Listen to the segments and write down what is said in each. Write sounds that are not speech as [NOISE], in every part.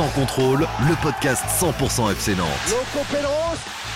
Sans contrôle, le podcast 100% FC Nantes. Loco Pélos,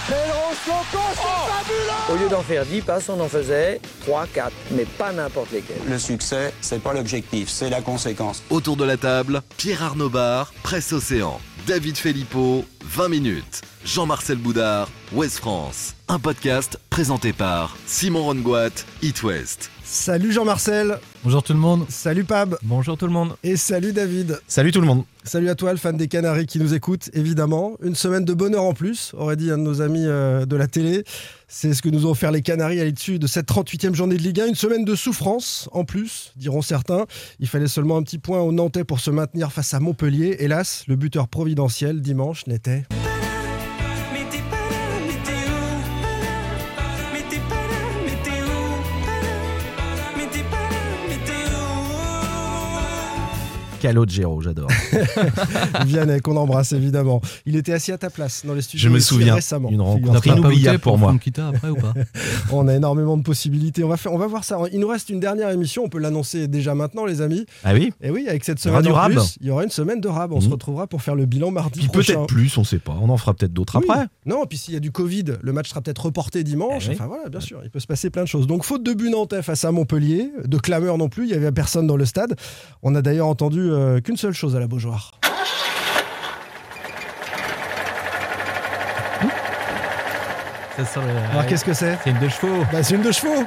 Pélos, Loco, c'est fabuleux Au lieu d'en faire 10 passes, on en faisait 3, 4, mais pas n'importe lesquels. Le succès, c'est pas l'objectif, c'est la conséquence. Autour de la table, Pierre Arnaud Bar, Presse Océan, David Filippo, 20 minutes, Jean-Marcel Boudard, Ouest France. Un podcast présenté par Simon Rongoat, It West. Salut Jean-Marcel, Bonjour tout le monde. salut Pab Bonjour tout le monde. et salut David. Salut tout le monde. Salut à toi le fan des Canaries qui nous écoute évidemment. Une semaine de bonheur en plus, aurait dit un de nos amis euh, de la télé. C'est ce que nous ont offert les Canaries à l'issue de cette 38e journée de Ligue 1. Une semaine de souffrance en plus, diront certains. Il fallait seulement un petit point au Nantais pour se maintenir face à Montpellier. Hélas, le buteur providentiel dimanche n'était... où Calogero, j'adore. [LAUGHS] Vianney, qu'on embrasse évidemment. Il était assis à ta place dans les studios. Je me souviens, récemment. une rencontre inoubliable pour moi. après ou pas [LAUGHS] On a énormément de possibilités. On va, faire, on va voir ça. Il nous reste une dernière émission. On peut l'annoncer déjà maintenant, les amis. Ah oui Et oui, avec cette Il y aura semaine du en rab. il y aura une semaine de rab. On se Mhm. retrouvera pour faire le bilan mardi peut-être plus, on sait pas. On en fera peut-être d'autres Oui. après. Non, puis s'il y a du Covid, le match sera peut-être reporté dimanche. Eh oui. Enfin voilà, bien sûr, il peut se passer plein de choses. Donc faute de but nantais face à Montpellier, de clameur non plus, il y avait personne dans le stade. On a d'ailleurs entendu euh, qu'une seule chose à la Beaujoire. Ça sent Alors qu'est-ce que c'est C'est une deux chevaux. bah, C'est une de chevaux,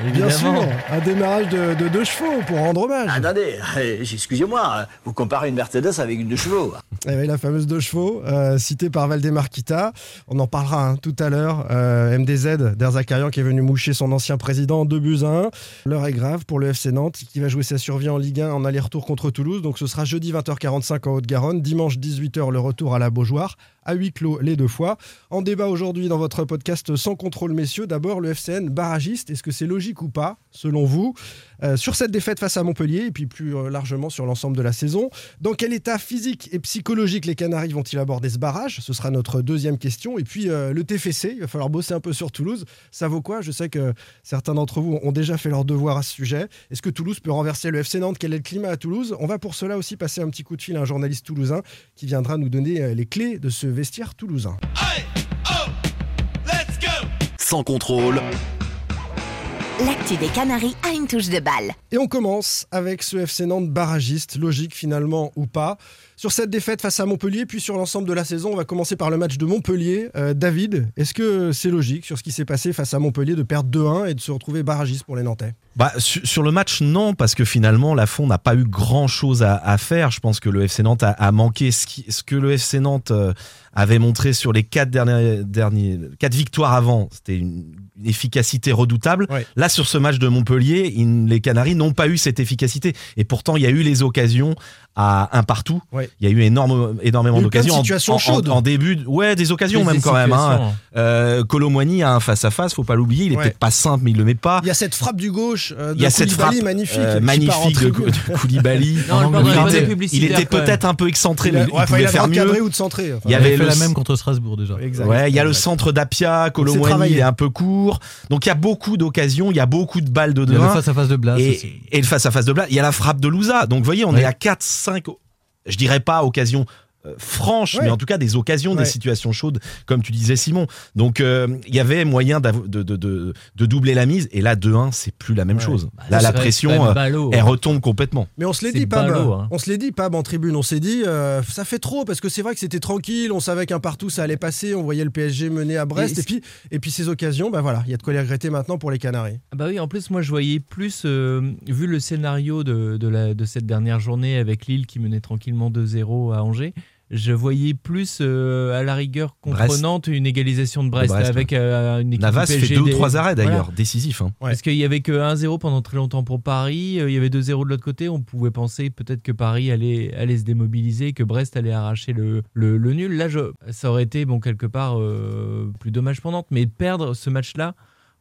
bien Évidemment. sûr. Un démarrage de, de deux chevaux pour rendre hommage. Attendez, euh, excusez-moi, vous comparez une Mercedes avec une de chevaux. Eh la fameuse deux chevaux, euh, citée par Valdemar Kita. On en parlera hein, tout à l'heure. Euh, MDZ, Derzakarian, qui est venu moucher son ancien président, 2 buts à 1. L'heure est grave pour le FC Nantes, qui va jouer sa survie en Ligue 1 en aller-retour contre Toulouse. Donc ce sera jeudi 20h45 en Haute-Garonne, dimanche 18h le retour à la Beaujoire, à huis clos les deux fois. En débat aujourd'hui dans votre podcast Sans contrôle, messieurs. D'abord, le FCN barragiste, est-ce que c'est logique ou pas, selon vous Euh, Sur cette défaite face à Montpellier, et puis plus euh, largement sur l'ensemble de la saison, dans quel état physique et psychologique les Canaries vont-ils aborder ce barrage? Ce sera notre deuxième question. Et puis euh, le TFC, il va falloir bosser un peu sur Toulouse. Ça vaut quoi? Je sais que certains d'entre vous ont déjà fait leur devoir à ce sujet. Est-ce que Toulouse peut renverser le FC Nantes? Quel est le climat à Toulouse? On va pour cela aussi passer un petit coup de fil à un journaliste toulousain qui viendra nous donner les clés de ce vestiaire toulousain. Sans contrôle, L'actu des Canaries a une touche de balle. Et on commence avec ce FC Nantes barragiste, logique finalement ou pas. Sur cette défaite face à Montpellier, puis sur l'ensemble de la saison, on va commencer par le match de Montpellier. Euh, David, est-ce que c'est logique sur ce qui s'est passé face à Montpellier de perdre 2-1 et de se retrouver barragiste pour les Nantais? Bah, su- sur le match, non, parce que finalement, Lafont n'a pas eu grand chose à, à faire. Je pense que le FC Nantes a, a manqué ce, qui- ce que le FC Nantes euh, avait montré sur les quatre derniers, derniers quatre victoires avant. C'était une, une efficacité redoutable. Ouais. Là, sur ce match de Montpellier, les Canaries n'ont pas eu cette efficacité. Et pourtant, il y a eu les occasions à un partout. Ouais. Il y a eu énorme, énormément d'occasions. en- en. En, début, ouais, des occasions même des quand même. Hein. situations. Euh, Colomboigny a un face à face, faut pas l'oublier. Il est Ouais. peut-être pas simple, mais il le met pas. Il y a cette frappe du gauche euh, de Il y a cette Koulibaly frappe magnifique, euh, magnifique de, Koulibaly. Non, il, était, il peut-être un peu excentré, Il mais a, il, ouais, il pouvait a faire mieux. ou de centrer. enfin. Il y Il avait avait fait le- la même contre Strasbourg déjà. Exact. Ouais, il y a le centre d'Apia, il est un peu court. Donc il y a beaucoup d'occasions, il y a beaucoup de balles de Il y a le face à face de Blas. Et, le face à face de Blas, il y a la frappe de Louza. Donc vous voyez, on Ouais. est à 4 5 je dirais pas occasions euh, franches, Ouais. mais en tout cas des occasions, Ouais. des situations chaudes, comme tu disais Simon. Donc euh, il y avait moyen de, de, de, de doubler la mise. Et là, 2-1, c'est plus la même Ouais. chose. Bah, là, la pression, euh, ballot, elle hein. retombe complètement. Mais on se l'est dit, Pab. ballot, hein. On se l'est dit, Pab, en tribune. On s'est dit, euh, ça fait trop parce que c'est vrai que c'était tranquille. On savait qu'un partout ça allait passer. On voyait le PSG mener à Brest. Et Et, puis, et puis ces occasions, bah voilà, il y a de quoi les regretter maintenant pour les Canaries. Ah Bah oui, en plus, moi, je voyais plus, euh, vu le scénario de, de, la, de cette dernière journée avec Lille qui menait tranquillement 2-0 à Angers, je voyais plus, euh, à la rigueur. Nantes, une égalisation de Brest, Brest, avec euh, une équipe Navas fait deux ou trois arrêts Voilà. d'ailleurs, décisifs. hein. Ouais. Parce qu'il y avait que 1-0 pendant très longtemps pour Paris, euh, il y avait 2-0 de l'autre côté, on pouvait penser peut-être que Paris allait, allait se démobiliser, que Brest allait arracher le, le, le nul. Là, je, ça aurait été, bon, quelque part, euh, plus dommage Nantes, mais perdre ce match-là,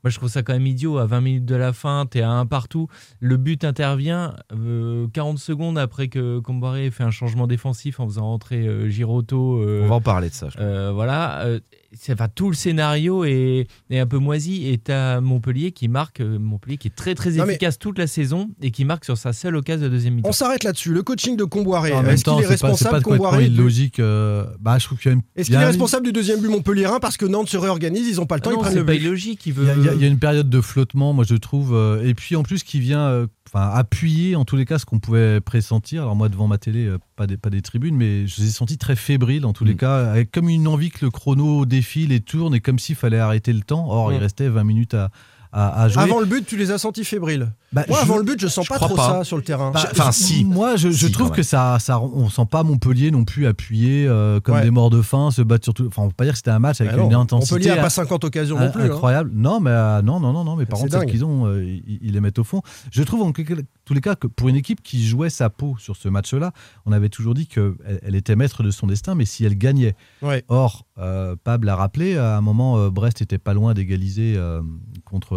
Moi, je trouve ça quand même idiot. À 20 minutes de la fin, t'es à un partout. Le but intervient euh, 40 secondes après que Comboiré ait fait un changement défensif en faisant rentrer euh, Giroto. euh, On va en parler de ça. je crois. euh, voilà, euh, c'est- enfin, tout le scénario est, est un peu moisi et t'as Montpellier qui marque, euh, Montpellier qui est très très Non, mais- efficace toute la saison et qui marque sur sa seule occasion de deuxième mi-temps. On s'arrête là-dessus. Le coaching de Comboiré, En même est-ce qu'il temps, est pas, responsable pas Comboiré illogique. euh, bah, je trouve qu'il y a une. Est-ce qu'il est responsable du deuxième but Montpellierin parce que Nantes se réorganise, ils ont pas le temps, Ah ils non, prennent c'est le pas but? illogique, il Il veut. y, a, il y a- il y a une période de flottement, moi je trouve, euh, et puis en plus qui vient euh, appuyer en tous les cas ce qu'on pouvait pressentir. Alors moi devant ma télé, euh, pas, des, pas des tribunes, mais je les ai sentis très fébriles en tous les Mm. cas, avec comme une envie que le chrono défile et tourne, et comme s'il fallait arrêter le temps. Or, il restait 20 minutes à, à, à jouer. Avant le but, tu les as sentis fébriles. Bah, Moi, je- avant le but, je sens je pas trop pas. ça sur le terrain. Bah, Enfin, si. Moi, je, je Si, trouve que ça, ça, on sent pas Montpellier non plus appuyé euh, comme Ouais. des morts de faim, se battre sur tout. Enfin, on peut pas dire que c'était un match avec non, une intensité Montpellier a à- pas 50 occasions non in- plus. hein. incroyable. Non, mais euh, non, non, non, non. Mais par contre, qu'ils ont, euh, ils, ils les mettent au fond. Je trouve en tous les cas que pour une équipe qui jouait sa peau sur ce match-là, on avait toujours dit qu'elle elle était maître de son destin, mais si elle gagnait. Ouais. Or, euh, Pab l'a rappelé, à un moment, euh, Brest était pas loin d'égaliser euh,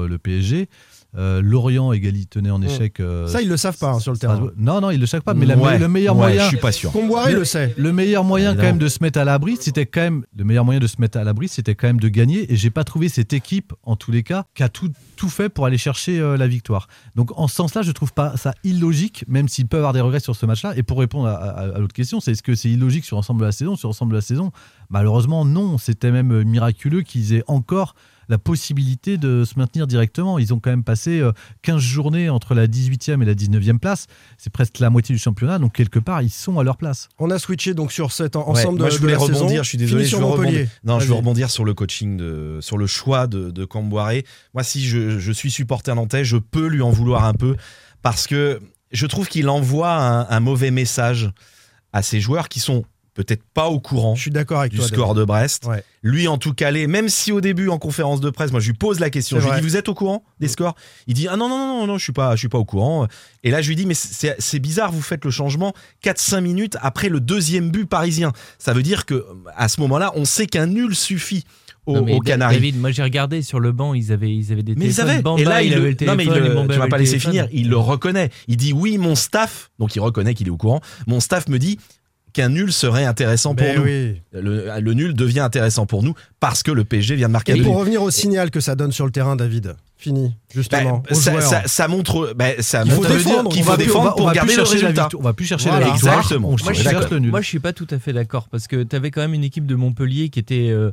contre le PSG. Euh, Lorient égali, tenait en échec. euh, Ça, ils le savent pas hein, sur le terrain. Non, non, ils le savent pas. Mais la- Ouais, le meilleur ouais, moyen. Je suis pas sûr. Comboiré le sait. Le meilleur moyen quand même de se mettre à l'abri, c'était quand même le meilleur moyen de se mettre à l'abri, c'était quand même de gagner. Et j'ai pas trouvé cette équipe, en tous les cas, qui a tout, tout fait pour aller chercher euh, la victoire. Donc en ce sens-là, je trouve pas ça illogique, même s'il peut avoir des regrets sur ce match-là. Et pour répondre à, à- à l'autre question, c'est est-ce que c'est illogique sur l'ensemble de la saison? Sur l'ensemble de la saison, malheureusement non. C'était même euh, miraculeux qu'ils aient encore la possibilité de se maintenir directement. Ils ont quand même passé euh, 15 journées entre la 18e et la 19e place. C'est presque la moitié du championnat. Donc quelque part, ils sont à leur place. On a switché donc sur cet en- Ouais, ensemble moi, de, je de voulais la saison. rebondir, je suis désolé, je sur veux rebondir. Non, je veux rebondir sur le coaching, de, sur le choix de, de Camboiré. Moi, si je, je suis supporter nantais, je peux lui en vouloir un peu parce que je trouve qu'il envoie un, un mauvais message à ses joueurs qui sont peut-être pas au courant Je suis d'accord avec du toi. score David. de Brest. Ouais. Lui, en tout cas, l'est, même si au début, en conférence de presse, moi, je lui pose la question. Je lui dis, vous êtes au courant des scores? Il dit, ah non, non, non, non, non, je suis pas, je suis pas au courant. Et là, je lui dis, mais c'est bizarre, vous faites le changement 4-5 minutes après le deuxième but parisien. Ça veut dire que à ce moment-là, on sait qu'un nul suffit aux, Non, mais aux Canaries. David, moi j'ai regardé sur le banc, ils avaient, ils avaient des Mais ils téléphones. avaient. Bamba, et là, il, avait le- téléphone. non, mais il le- tu vas pas laisser téléphone. finir. Il le reconnaît. Il dit oui, mon staff. Donc il reconnaît qu'il est au courant. Mon staff me dit qu'un nul serait intéressant pour Ben nous. oui. Le, le nul devient intéressant pour nous parce que le PSG vient de marquer Et un pour revenir au signal que ça donne sur le terrain, David, fini, justement. Bah, aux ça, joueurs. ça- ça montre, bah, ça Il faut montre défendre, qu'il on faut défendre on va- on pour va plus garder le chercher la résultat. On va plus chercher Voilà. la victoire. Exactement. On Moi, je suis cherche le nul. Moi, je suis pas tout à fait d'accord parce que tu avais quand même une équipe de Montpellier qui était euh,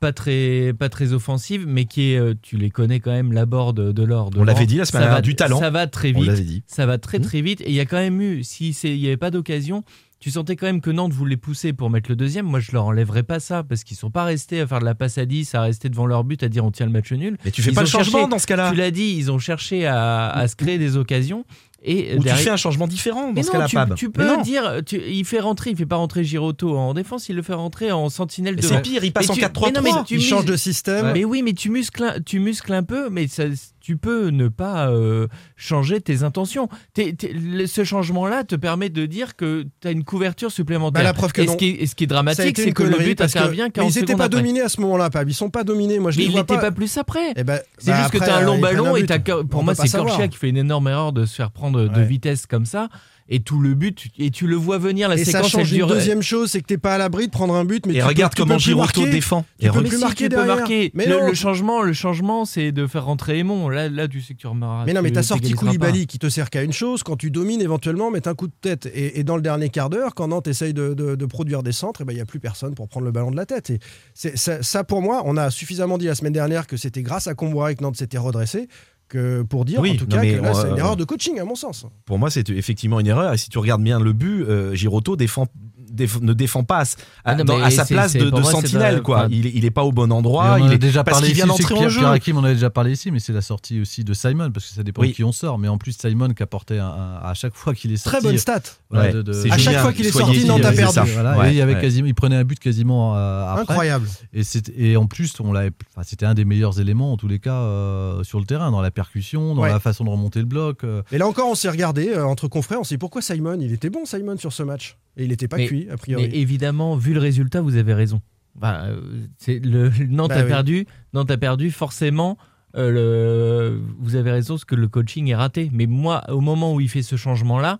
pas très pas très offensive, mais qui est, euh, tu les connais quand même, l'abord de l'or. On l'avait dit la semaine Ça va- dernière, du talent. Ça va très On vite. l'avait dit. Ça va très Mmh. très vite. Et il y a quand même eu, si il n'y avait pas d'occasion, tu sentais quand même que Nantes voulait pousser pour mettre le deuxième. Moi, je leur enlèverais pas ça parce qu'ils sont pas restés à faire de la passe à 10, à rester devant leur but, à dire on tient le match nul. Mais tu fais Ils pas le changement cherché- dans ce cas-là. Tu l'as dit, ils ont cherché à, à se créer des occasions. Et Ou tu fais un changement différent dans mais ce cas-là, tu, tu Mais peux non. dire, tu- il fait rentrer, il fait pas rentrer Giroto en défense, il le fait rentrer en sentinelle devant. c'est pire, il passe Mais en tu- 4-3-3. mais non, mais tu Il mises- change de système. Mais oui, mais tu muscles, tu muscles un peu, mais ça- tu peux ne pas euh, changer tes intentions. Ce changement-là te permet de dire que tu as une couverture supplémentaire. Bah, la preuve que et, non. Ce qui est, et ce qui est dramatique, c'est que le but parce que- intervient mais 40 ils n'étaient pas dominés à ce moment-là, Pab. Ils sont pas dominés. Moi, je Mais les il vois n'était pas. pas plus après. Eh ben, C'est bah, juste que tu as un long ils ballon et On pour moi c'est. Corchia qui fait une énorme erreur de se faire prendre de vitesse comme ça et tout le but et tu le vois venir la Et ça elle change une dure deuxième chose, c'est que t'es pas à l'abri de prendre un but, mais Et tu regarde peux, tu comment Giroto défend. Tu Et peux plus si, marquer tu peux derrière. marquer. Mais le, non. le changement, le changement, c'est de faire rentrer Aymon. Là, là, tu sais que tu remarqueras. Mais non, mais tu t'as sorti Koulibaly qui te sert qu'à une chose. Quand tu domines, éventuellement, mettre un coup de tête. Et, et dans le dernier quart d'heure, quand Nantes essaye de, de- de produire des centres, il ben, n'y a plus personne pour prendre le ballon de la tête. Et c'est- ça, ça, pour moi, on a suffisamment dit la semaine dernière que c'était grâce à Comboiré que Nantes s'était redressé. Que pour dire Oui, en tout cas que là c'est une euh, erreur de coaching à mon sens. Pour moi, c'est effectivement une erreur. Et si tu regardes bien le but, euh, Giroto défend, déf- ne défend pas à, Ah non, dans- mais à sa place de, moi, sentinelle. quoi. enfin- Il, est- il est pas au bon endroit. on en il est, déjà parce parlé qu'il vient ici, d'entrer en jeu. Pierre Hakim, on en a déjà parlé ici, mais c'est la sortie aussi de Simon, parce que ça dépend Oui. de qui on sort. Mais en plus, Simon qui apportait un- un- à chaque fois qu'il est sorti. Très bonne stat. voilà, Ouais, de- de- c'est À chaque fois qu'il est sorti, a faisait perdu. ça. Voilà, Ouais, et il, y avait quasiment, il prenait un but quasiment euh, après. Incroyable. Et, en plus, c'était un des meilleurs éléments, en tous les cas, euh, sur le terrain, dans la percussion, dans la façon de remonter le bloc. euh. Et là encore, on s'est regardé entre confrères. On s'est dit pourquoi Simon? Il était bon, Simon, sur ce match. Et il n'était pas Mais- cuit, a priori. Mais évidemment, vu le résultat, vous avez raison. Bah, euh, c'est le [LAUGHS] Nantes Bah a oui. perdu. Nantes a perdu. Forcément, euh, le- vous avez raison, parce que le coaching est raté. Mais moi, au moment où il fait ce changement-là,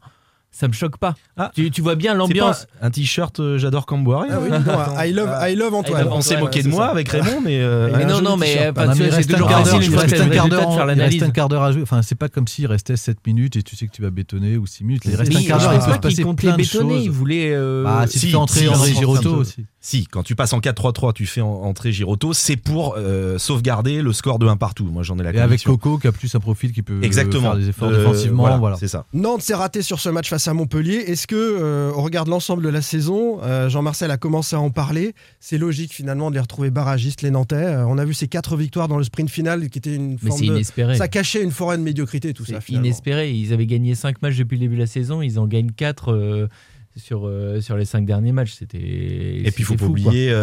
ça me choque pas. Ah. tu, tu vois bien l'ambiance. Un t-shirt euh, j'adore Camboire. Ah oui, [LAUGHS] donc, I love, I love Antoine. On s'est moqué ouais, de moi ça. avec Raymond, mais. euh, Mais non, non, mais euh, c'est reste un toujours quart d'heure, il reste un quart d'heure il un quart d'heure à jouer. Enfin, c'est pas comme s'il restait 7 minutes et tu sais que tu vas bétonner ou 6 minutes. Il reste un quart d'heure, il peut pas se passer plein de bétonner. Il choses. voulait. euh, Ah, si, tu fais entrer André Girotto si. aussi. Si, quand tu passes en 4-3-3, tu fais en- entrer Giroto, c'est pour euh, sauvegarder le score de 1 partout. Moi, j'en ai la Et avec. Coco qui a plus un profil qui peut Exactement. faire des efforts Euh, défensivement. Voilà. C'est ça. Nantes s'est raté sur ce match face à Montpellier. Est-ce que, euh, on regarde l'ensemble de la saison, euh, Jean-Marcel a commencé à en parler. C'est logique finalement de les retrouver barragistes, les Nantais. Euh, on a vu ces quatre victoires dans le sprint final qui était une forme c'est de. inespéré. Ça cachait une forêt de médiocrité, tout ça. Finalement. inespéré. Ils avaient gagné 5 matchs depuis le début de la saison. Ils en gagnent 4 sur, euh, sur les 5 derniers matchs. C'était. Et puis, il faut pas oublier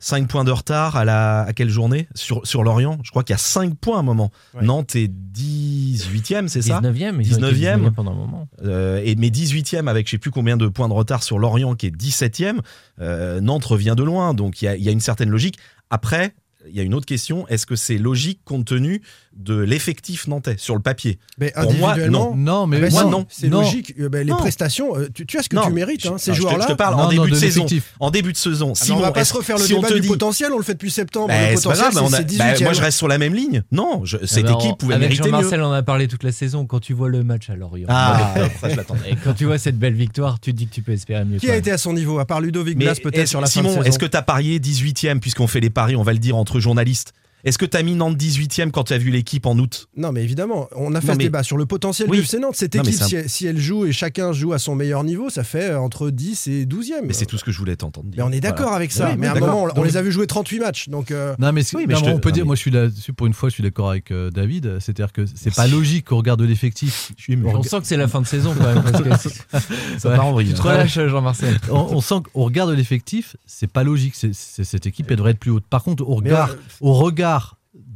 5 points de retard à, la, à quelle journée? Sur, sur Lorient. Je crois qu'il y a 5 points à un moment. Ouais. Nantes est 18e, c'est ça? 19e. ils ont été 19e. 19e pendant un moment. Euh, et mais 18e avec je sais plus combien de points de retard sur Lorient qui est 17e. Euh, Nantes revient de loin, donc il y a, il y a une certaine logique. Après, il y a une autre question est-ce que c'est logique compte tenu de l'effectif nantais sur le papier Mais Pour moi, individuellement, Non, mais ah ben moi, si, non. C'est logique. Euh, ben, les Non. prestations, euh, tu, tu as ce que Non. tu mérites, hein, ces joueurs-là. Je te parle Non, en non, début de, de saison. En début de saison. Ah, mais on Simon, va pas est-ce- se refaire le si débat du dit- potentiel, on le fait depuis septembre. Le potentiel, grave, a- 18e. moi je reste sur la même ligne. Non, je- cette Ah équipe pouvait avec mériter mieux. Jean-Marcel, on en a parlé toute la saison. Quand tu vois le match à Lorient. Ah, [LAUGHS] ça, je l'attendais. Et quand tu vois cette belle victoire, tu te dis que tu peux espérer mieux. Qui a été à son niveau, à part Ludovic Blas peut-être sur la Simon, fin de est-ce que tu as parié 18e, puisqu'on fait les paris, on va le dire entre journalistes Est-ce que tu as mis Nantes 18e quand tu as vu l'équipe en août? Non, mais évidemment, on a fait Non, ce mais- débat sur le potentiel Oui. du FC Nantes. Cette Non, équipe, ça- si elle, si elle joue et chacun joue à son meilleur niveau, ça fait euh, entre 10 et 12e. Mais c'est tout ce que je voulais t'entendre dire. Mais on est d'accord Voilà. avec ça. Oui, mais à un moment, on, les a vu jouer 38 matchs. Donc, euh, Non, mais, Oui, mais non, te- on peut non, dire, mais- moi je suis là, pour une fois, je suis d'accord avec euh, David. C'est-à-dire que c'est pas logique qu'on regarde l'effectif. On sent que c'est la fin de saison quand même. Parce que [LAUGHS] Ça Ouais. part en vrille. tu te relâches, Jean-Marcel. on, sent qu'au regard de l'effectif, c'est pas logique. Cette équipe elle devrait être plus haute. Par contre, au mais, regard, au regard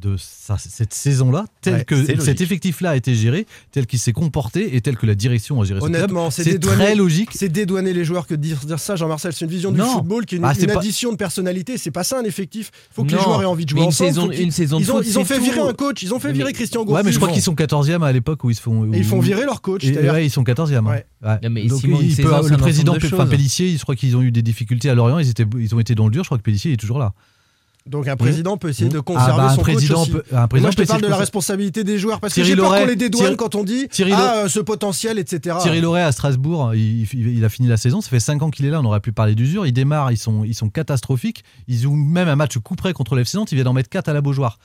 de sa- cette saison-là, tel Ouais, que cet effectif-là a été géré, tel qu'il s'est comporté et tel que la direction a géré ce club, honnêtement, c'est c'est dédouaner, très logique. c'est dédouaner les joueurs que de dire, dire ça, Jean-Marcel. C'est une vision du football qui est une, Ah, c'est une pas- addition de personnalité. C'est pas ça un effectif. Il faut que les joueurs aient envie de jouer mais une ensemble. saison- qu'ils- une saison de ils ont, foot, ils ont c'est fait tout. virer un coach. Ils ont fait Mais- virer Christian Gourcuff. Ouais, mais je crois qu'ils sont 14e à l'époque où ils se font. Et ils font virer leur coach. Et, c'est-à-dire- ouais, ils sont 14e. hein. Ouais. Ouais. Non, mais Donc, Simon, une il peut- le un président. Pellissier, je crois qu'ils ont eu des difficultés à Lorient. Ils, étaient, ils ont été dans le dur. Je crois que Pellissier est toujours là. Donc un président peut essayer de Ah, conserver bah, un son coach président aussi. peut- un président Moi, je te parle de la responsabilité des joueurs parce que Thierry j'ai peur Loret- qu'on les dédouane Thierry- quand on dit Thierry ah euh, ce potentiel etc. Thierry Loret à Strasbourg, il, il- il a fini la saison. Ça fait 5 ans qu'il est là. On aurait pu parler d'usure. Il démarre. Ils sont, ils sont catastrophiques. Ils jouent même un match coup près contre l'FC Nantes. Ils viennent en mettre 4 à la Beaujoire.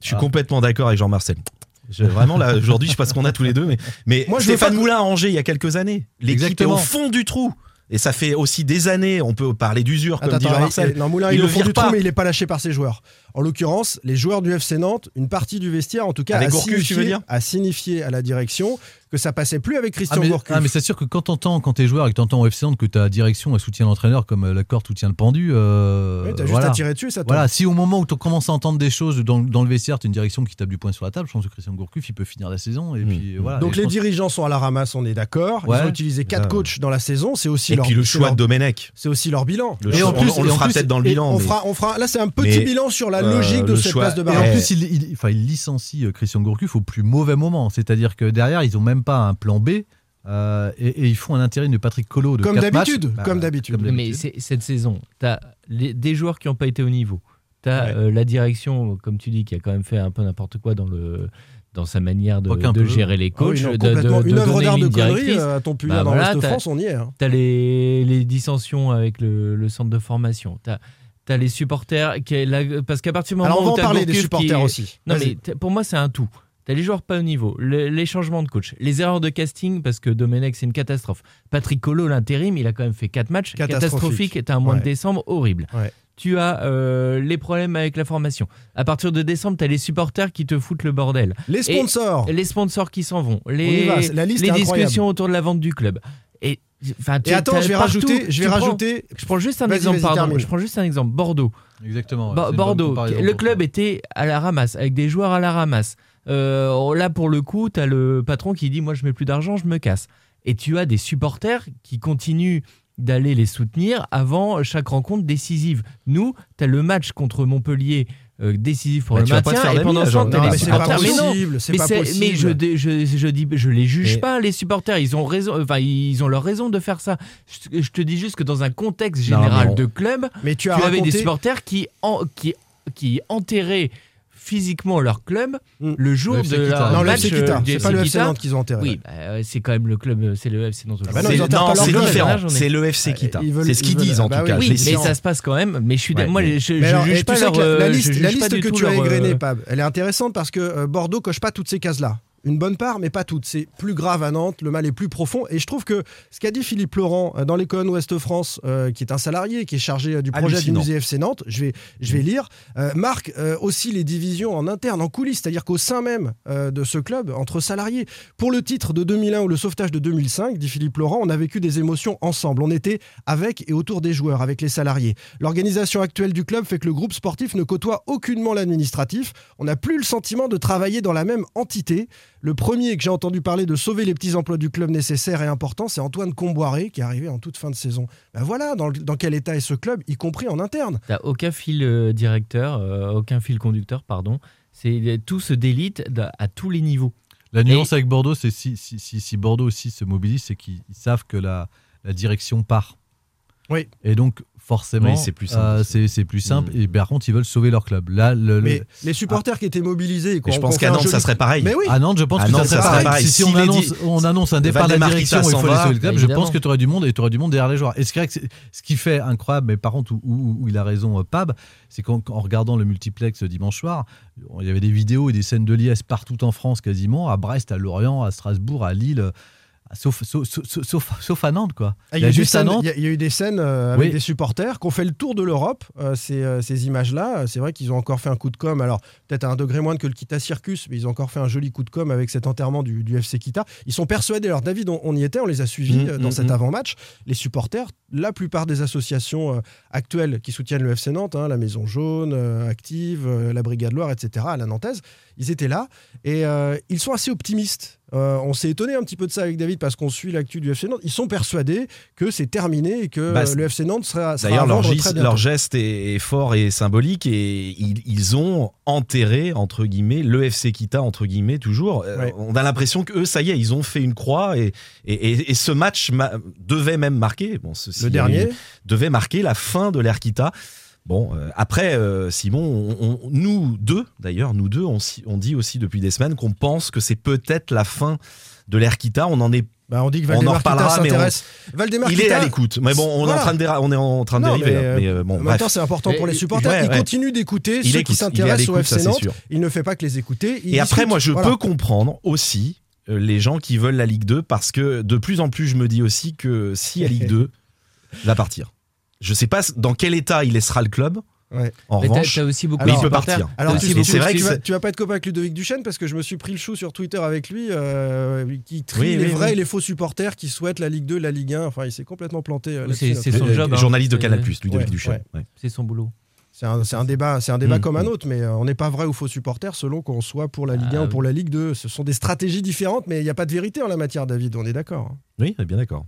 Je suis Ah. complètement d'accord avec Jean-Marcel. Je- vraiment, là, aujourd'hui, je sais pas ce qu'on a tous les deux, mais, mais Moi, je veux Stéphane pas- Moulin à Angers, il y a quelques années. L'équipe est Exactement. au fond du trou. Et ça fait aussi des années, on peut parler d'usure, comme Attends, dit attends, Jean-Marcel. il- non, Moulin, Il il, est le vire du trou, pas. mais il n'est pas lâché par ses joueurs. En l'occurrence, les joueurs du FC Nantes, une partie du vestiaire, en tout cas, Avec a, Gourcuff, tu signifié, veux dire a signifié à la direction que ça passait plus avec Ah, Christian mais, Gourcuff. ah, mais c'est sûr que quand t'entends, quand t'es joueur et que t'entends au FC Nantes que ta direction elle soutient l'entraîneur comme euh, la corde soutient le pendu, euh, Ouais, T'as juste voilà. à tirer dessus, ça tombe. Voilà, si au moment où tu commences à entendre des choses dans, dans le vestiaire, tu une direction qui tape du poing sur la table, je pense que Christian Gourcuff, il peut finir la saison. Et Mmh. puis, voilà. Donc Et les pense- dirigeants sont à la ramasse, on est d'accord. Ils Ouais. ont utilisé quatre coachs dans la saison, c'est aussi Et leur puis le choix leur- de Domenech. c'est aussi leur bilan. Le Et en plus- on, on le fera peut-être dans le bilan. on, mais- fera, on fera, là, c'est un petit bilan sur la euh, logique de cette choix- place de Et barrage. en Ouais. plus, il, il- enfin, il licencie euh, Christian Gourcuff au plus mauvais moment. C'est-à-dire que derrière, ils n'ont même pas un plan B. euh, et, et ils font un intérim de Patrick Colo de Comme d'habitude. Bah, comme d'habitude. comme Mais c'est- cette saison, tu as des joueurs qui n'ont pas été au niveau. Tu as Ouais. la direction, comme tu dis, qui a quand même fait un peu n'importe quoi dans, le, dans sa manière de, gérer les Ah oui, coachs. non, de- complètement. de- Une de œuvre donner d'art de conneries, directrice. euh, à-t-on pu Bah dans voilà, l'Ouest de France, on y est. hein. Tu as les, les dissensions avec le, le centre de formation. Tu as, les supporters. Qui est parce qu'à partir du moment Alors on va où en t'as parler des supporters est- aussi. Non, mais pour moi, c'est un tout. T'as les joueurs pas au niveau, le- les changements de coach, les erreurs de casting, parce que Domenech, c'est une catastrophe. Patrick Colo, l'intérim, il a quand même fait 4 matchs Catastrophique. catastrophiques. T'as un mois Ouais. de décembre horrible. Ouais. Tu as euh, les problèmes avec la formation. À partir de décembre, t'as les supporters qui te foutent le bordel. Les sponsors. Les sponsors qui s'en vont. Les, va, la liste les discussions autour de la vente du club. Et, enfin, tu- Et attends, t'as je vais partout, rajouter, je vais prends- rajouter. je prends juste un exemple, pardon. Je prends juste un exemple. Bordeaux. Exactement. Bo- Bordeaux, le club était à la ramasse, avec des joueurs à la ramasse. Euh, là, pour le coup, tu as le patron qui dit Moi, je mets plus d'argent, je me casse. Et tu as des supporters qui continuent d'aller les soutenir avant chaque rencontre décisive. Nous, tu as le match contre Montpellier euh, décisifs pour Bah, le maintien. Et pendant ce temps, c'est pas supporters. Mais non, possible, mais, pas possible. mais je, je, je dis, je les juge Mais- pas, les supporters. Ils ont raison, enfin, ils ont leur raison de faire ça. Je, je te dis juste que dans un contexte général de club, Mais tu avais raconté- des supporters qui, en- qui, qui enterraient physiquement leur club Mm. le jour Le de leur Non, le match FC euh, C'est pas le FC. Nantes qu'ils ont enterré. Oui, bah, euh, c'est quand même le club, euh, c'est le FC Nantes. Ah bah non, C'est- différent. Là, C'est le FC Kita. C'est ce qu'ils disent en bah tout oui, cas. oui, mais ça se passe quand même. Mais je suis, Ouais, moi, mais- je, juge pas la, liste, que tu as leur, égrenée, Pab, elle est intéressante parce que Bordeaux coche pas toutes ces cases-là. Une bonne part, mais pas toutes. C'est plus grave à Nantes, le mal est plus profond. Et je trouve que ce qu'a dit Philippe Laurent euh, dans les colonnes Ouest-France, euh, qui est un salarié, qui est chargé euh, du projet du musée FC Nantes, je vais, je vais lire, euh, marque euh, aussi les divisions en interne, en coulisses, c'est-à-dire qu'au sein même de ce club, entre salariés, pour le titre de 2001 ou le sauvetage de 2005, dit Philippe Laurent, on a vécu des émotions ensemble. On était avec et autour des joueurs, avec les salariés. L'organisation actuelle du club fait que le groupe sportif ne côtoie aucunement l'administratif. On n'a plus le sentiment de travailler dans la même entité. Le premier que j'ai entendu parler de sauver les petits emplois du club nécessaires et importants, c'est Antoine Comboiré, qui est arrivé en toute fin de saison. Ben voilà dans, le- dans quel état est ce club, y compris en interne. T'as aucun fil euh, directeur, euh, aucun fil conducteur, pardon. C'est tout se délite à tous les niveaux. La nuance avec Bordeaux, c'est si, si, si, si Bordeaux aussi se mobilise, c'est qu'ils ils savent que la, la direction part. Oui. Et donc, forcément, Oui, c'est plus simple. euh, c'est plus simple. Mm. Et par contre, ils veulent sauver leur club. Là, le, le- Mais les supporters qui étaient mobilisés, je pense qu'à Nantes, ça serait pareil. Mais oui. à Nantes, je pense que Nantes, ça serait ça serait pareil. pareil. Si, si Si on, annonce, dix- on annonce un départ de la direction, il faut sauver le club. Je pense que tu aurais du monde et tu aurais du monde derrière les joueurs. Et c'est vrai que c'est- ce qui fait incroyable, mais par contre, où, où- où il a raison, euh, Pab, c'est qu'en en regardant le multiplex dimanche soir, il y avait des vidéos et des scènes de liesse partout en France quasiment, à Brest, à Lorient, à Strasbourg, à Lille. Sauf, sauf, sauf, sauf- à Nantes, quoi. Ah, Il y a eu des juste à Nantes. il y a- eu des scènes euh, avec Oui. des supporters qui ont fait le tour de l'Europe, euh, ces, euh, ces images-là. C'est vrai qu'ils ont encore fait un coup de com', alors peut-être à un degré moindre que le Kita Circus, mais ils ont encore fait un joli coup de com' avec cet enterrement du, du FC Kita. Ils sont persuadés, alors David, on, on y était, on les a suivis Mmh, dans mmh, cet mmh. avant-match. Les supporters, la plupart des associations euh, actuelles qui soutiennent le FC Nantes, hein, la Maison Jaune, euh, Active, euh, la Brigade Loire, etc., à la Nantaise, ils étaient là et euh, ils sont assez optimistes. On s'est étonné un petit peu de ça avec David parce qu'on suit l'actu du FC Nantes. Ils sont persuadés que c'est terminé et que Bah, le FC Nantes sera, sera D'ailleurs, leur, geste est, est fort et symbolique et ils, ils ont enterré, entre guillemets, le FC Kita, entre guillemets, toujours. Ouais. On a l'impression qu'eux, ça y est, ils ont fait une croix et, et, et- et ce match ma- devait même marquer, bon, ceci Le dernier, eu- devait marquer la fin de l'ère Kita. Bon, euh, après, euh, Simon, on- on- nous deux, d'ailleurs, nous deux, on, dit aussi depuis des semaines qu'on pense que c'est peut-être la fin de l'ère Kita. On en est bah, on dit que on en Valdemar Kita reparlera, mais on- il est à l'écoute. Mais bon, on est en train de, déra- on est en train de Non, dériver. mais, là. Mais, euh, bon, en même bref. temps, c'est important pour les supporters. ouais, il continue d'écouter Il ceux écoute, qui s'intéressent au FC Nantes. sûr. Il ne fait pas que les écouter. il Et après, moi, je Voilà. peux comprendre aussi euh, les gens qui veulent la Ligue 2 parce que de plus en plus, je me dis aussi que si la Ligue 2 va partir, je sais pas dans quel état il laissera le club. Ouais. En Mais revanche, t'as aussi beaucoup mais de il peut partir. Alors, tu, tu- c'est vrai tu que vas, tu vas pas être copain avec Ludovic Duchesne parce que je me suis pris le chou sur Twitter avec lui, euh, qui trie Oui, les oui, vrais oui. et les faux supporters qui souhaitent la Ligue 2, la Ligue 1. Enfin, il s'est complètement planté. euh, c'est- son job, hein. journaliste de C'est- Canal+, Ludovic ouais, Duchesne. ouais. C'est son boulot. C'est un, c'est un débat, c'est un débat Mmh, comme un autre, mais euh, on n'est pas vrai ou faux supporter selon qu'on soit pour la Ligue 1 Ah, ou pour la Ligue 2. Ce sont des stratégies différentes, mais il n'y a pas de vérité en la matière, David. On est d'accord. hein. Oui, on est bien d'accord.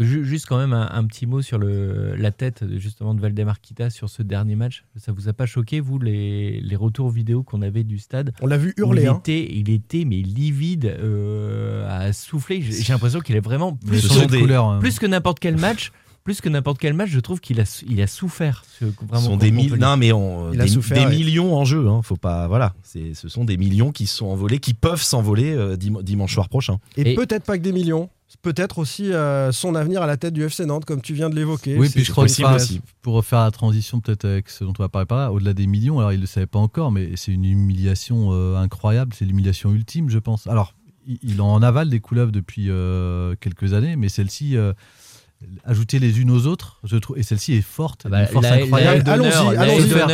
Ju- Juste quand même un, un petit mot sur le, la tête de- justement de Valdemar Kita sur ce dernier match. Ça vous a pas choqué, vous, les, les retours vidéo qu'on avait du stade? On l'a vu hurler. il, hein. était, il était mais livide euh, à souffler. J'ai l'impression qu'il est vraiment plus, des- hein. plus que n'importe quel match. Plus que n'importe quel match, je trouve qu'il a, il a souffert. Ce, Ce vraiment, sont des, mille- non, mais on- des, souffert, des ouais. millions en jeu. Hein, faut pas, voilà, c'est, ce sont des millions qui sont envolés, qui peuvent s'envoler euh, dim- dimanche soir prochain. Et, Et- peut-être pas que des millions. Peut-être aussi euh, son avenir à la tête du FC Nantes, comme tu viens de l'évoquer. Oui, puis je crois que aussi. pour faire la transition peut-être avec ce dont on va parler par là, au-delà des millions, alors il ne le savait pas encore, mais c'est une humiliation euh, incroyable, c'est l'humiliation ultime, je pense. Alors, il, il en avale des couleuvres depuis euh, quelques années, mais celle-ci, euh, ajouter les unes aux autres, je trouve, et celle-ci est forte, Ah bah, une force la- la incroyable. Allons-y, la allons-y. faire-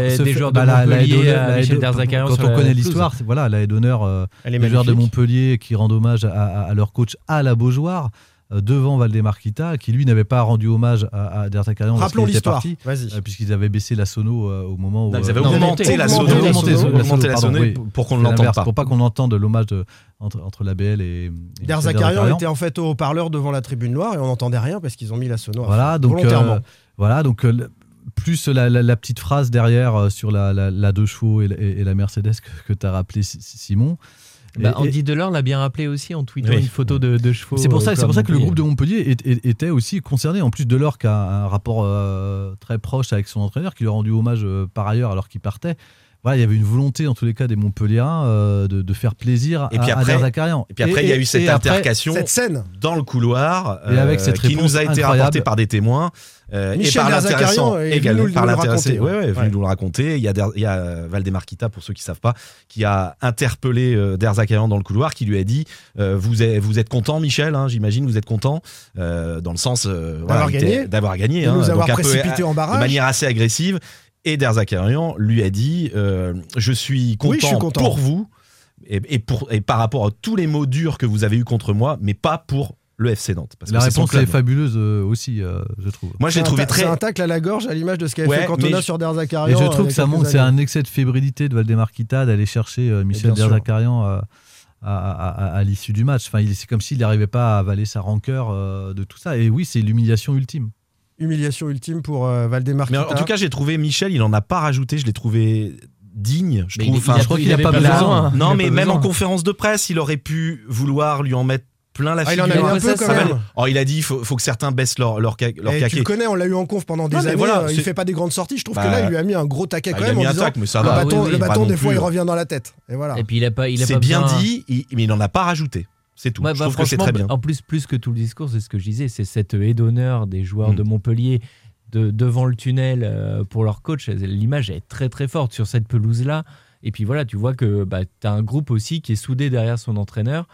des- se des joueurs de bah, la Montpellier la Michel Derzakarian Quand on la connaît l'histoire, c'est- voilà, la haie d'honneur, euh, est les joueurs de. Montpellier qui rendent hommage à, à- à leur coach à la Beaujoire euh, devant Valdemar Kita, qui lui n'avait pas rendu hommage à, à Derzakarian lorsqu'il Rappelons l'histoire. Euh, puisqu'ils avaient baissé la sono euh, au moment où Non, ils avaient euh, non, augmenté la sono, la augmenté, sono, augmenté la pardon, sono oui. pour qu'on ne l'entende pas. Pour pas qu'on entende l'hommage entre, entre la BL et, et Derzakarian Derzakarian. était en fait au haut-parleur devant la tribune noire et on n'entendait rien parce qu'ils ont mis la sono. Voilà, donc volontairement. euh, voilà, donc euh, plus la, la- la petite phrase derrière euh, sur la, la, la deux chevaux et, la- et- et la Mercedes que, tu as rappelé, Si- Simon. Bah, et- Andy Delors l'a bien rappelé aussi en tweetant Oui. une photo de, de chevaux. C'est pour ça, euh, c'est pour ça que le Montpellier. groupe de Montpellier est- est- était aussi concerné. En plus de l'or qui a un rapport euh, très proche avec son entraîneur, qui lui a rendu hommage euh, par ailleurs alors qu'il partait. Voilà, il y avait une volonté en tous les cas des Montpelliérains euh, de, de faire plaisir Et puis à, après-. Et puis après, il y a eu cette après, altercation Cette scène. dans le couloir Et avec euh, cette qui nous a été incroyable. rapportée par des témoins euh, et Michel par l'intéressant Derzakarian est venu également nous- par l'intéressé. raconter, Ouais, ouais, est venu ouais. nous le raconter. Il y a, Der- il y a Valdemar Kita, pour ceux qui savent pas, qui a interpellé euh, Derzakarian dans le couloir, qui lui a dit euh, vous, êtes, vous êtes content, Michel hein, J'imagine vous êtes content euh, dans le sens euh, D'avoir gagné. d'avoir gagné, De hein, nous donc avoir peu, euh, en de barrage. manière assez agressive. Et Derzakarian lui a dit euh, je suis content, Oui, je suis content. pour vous et, et pour, et par rapport à tous les mots durs que vous avez eu contre moi, mais pas pour le FC Nantes. Parce La que réponse club. est fabuleuse euh, aussi, euh, je trouve. Moi, je l'ai trouvé très. C'est un tacle à la gorge à l'image de ce qu'avait Ouais, fait Cantona mais- sur Der Et je trouve euh, que ça montre, c'est un excès de fébrilité de Valdemar Kita d'aller chercher euh, Michel. Derzakarian à, à, à- à- à l'issue du match. Enfin, c'est comme s'il n'arrivait pas à avaler sa rancœur euh, de tout ça. Et oui, c'est l'humiliation ultime. Humiliation ultime pour euh, Valdemar Mais en tout cas, j'ai trouvé Michel, il en a pas rajouté, je l'ai trouvé digne, je Mais trouve. il- Enfin, il je crois il qu'il a avait pas besoin. non, mais même besoin. en conférence de presse, il aurait pu vouloir lui en mettre plein la Ah, il figure. en a eu un peu quand même. Oh, il a dit il faut, faut que certains baissent leur, leur, ca- leur tu caquet. le connais, on l'a eu en conf pendant des Non, années. voilà, euh, il fait pas des grandes sorties. Je trouve Bah, que là, il lui a mis un gros taquet bah, quand il a mis en un disant tac, mais ça le va. bâton, oui, oui, le bâton des fois, plus. il revient dans la tête. Et voilà. Et puis il a pas, il a C'est pas bien dit, il- mais il n'en a pas rajouté. C'est tout. Ouais, je bah, trouve que c'est très bien. En plus, plus que tout le discours, c'est ce que je disais, c'est cette haie d'honneur des joueurs Mm. de Montpellier de, devant le tunnel euh, pour leur coach. L'image est très très forte sur cette pelouse-là. Et puis voilà, tu vois que bah, tu as un groupe aussi qui est soudé derrière son entraîneur.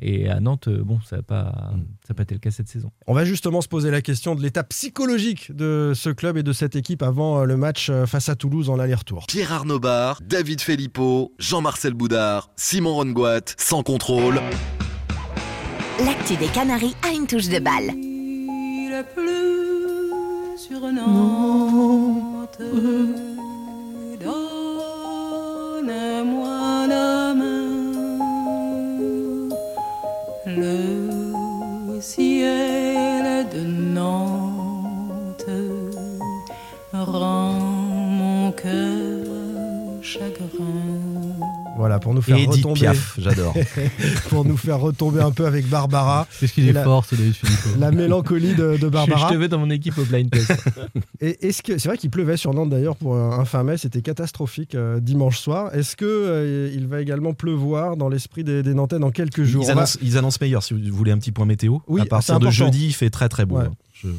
Et à Nantes, euh, bon, ça n'a pas, Mm. ça a pas été le cas cette saison. On va justement se poser la question de l'état psychologique de ce club et de cette équipe avant euh, le match euh, face à Toulouse en aller-retour. Pierre Arnaud Bar, David Filippo, Jean-Marcel Boudard, Simon Rongoat, sans contrôle. L'actu des Canaries a une touche de balle. Il a plu sur Nantes. Donne-moi Le ciel de Nantes rend mon cœur chagrin. Voilà, pour nous faire Et Edith retomber, Piaf, j'adore. [LAUGHS] pour nous faire retomber un peu avec Barbara, Qu'est-ce qu'il est la- fort, ce David Filippo. la mélancolie de, de Barbara. Je te veux dans mon équipe au blind test. [LAUGHS] Et est-ce que c'est vrai qu'il pleuvait sur Nantes d'ailleurs pour un un fin mai, c'était catastrophique euh, dimanche soir. Est-ce que euh, il va également pleuvoir dans l'esprit des, des Nantais dans quelques jours? Ils va- annoncent, ils annoncent meilleur si vous voulez un petit point météo. Oui, à partir de jeudi, il fait très très beau. Ouais. hein.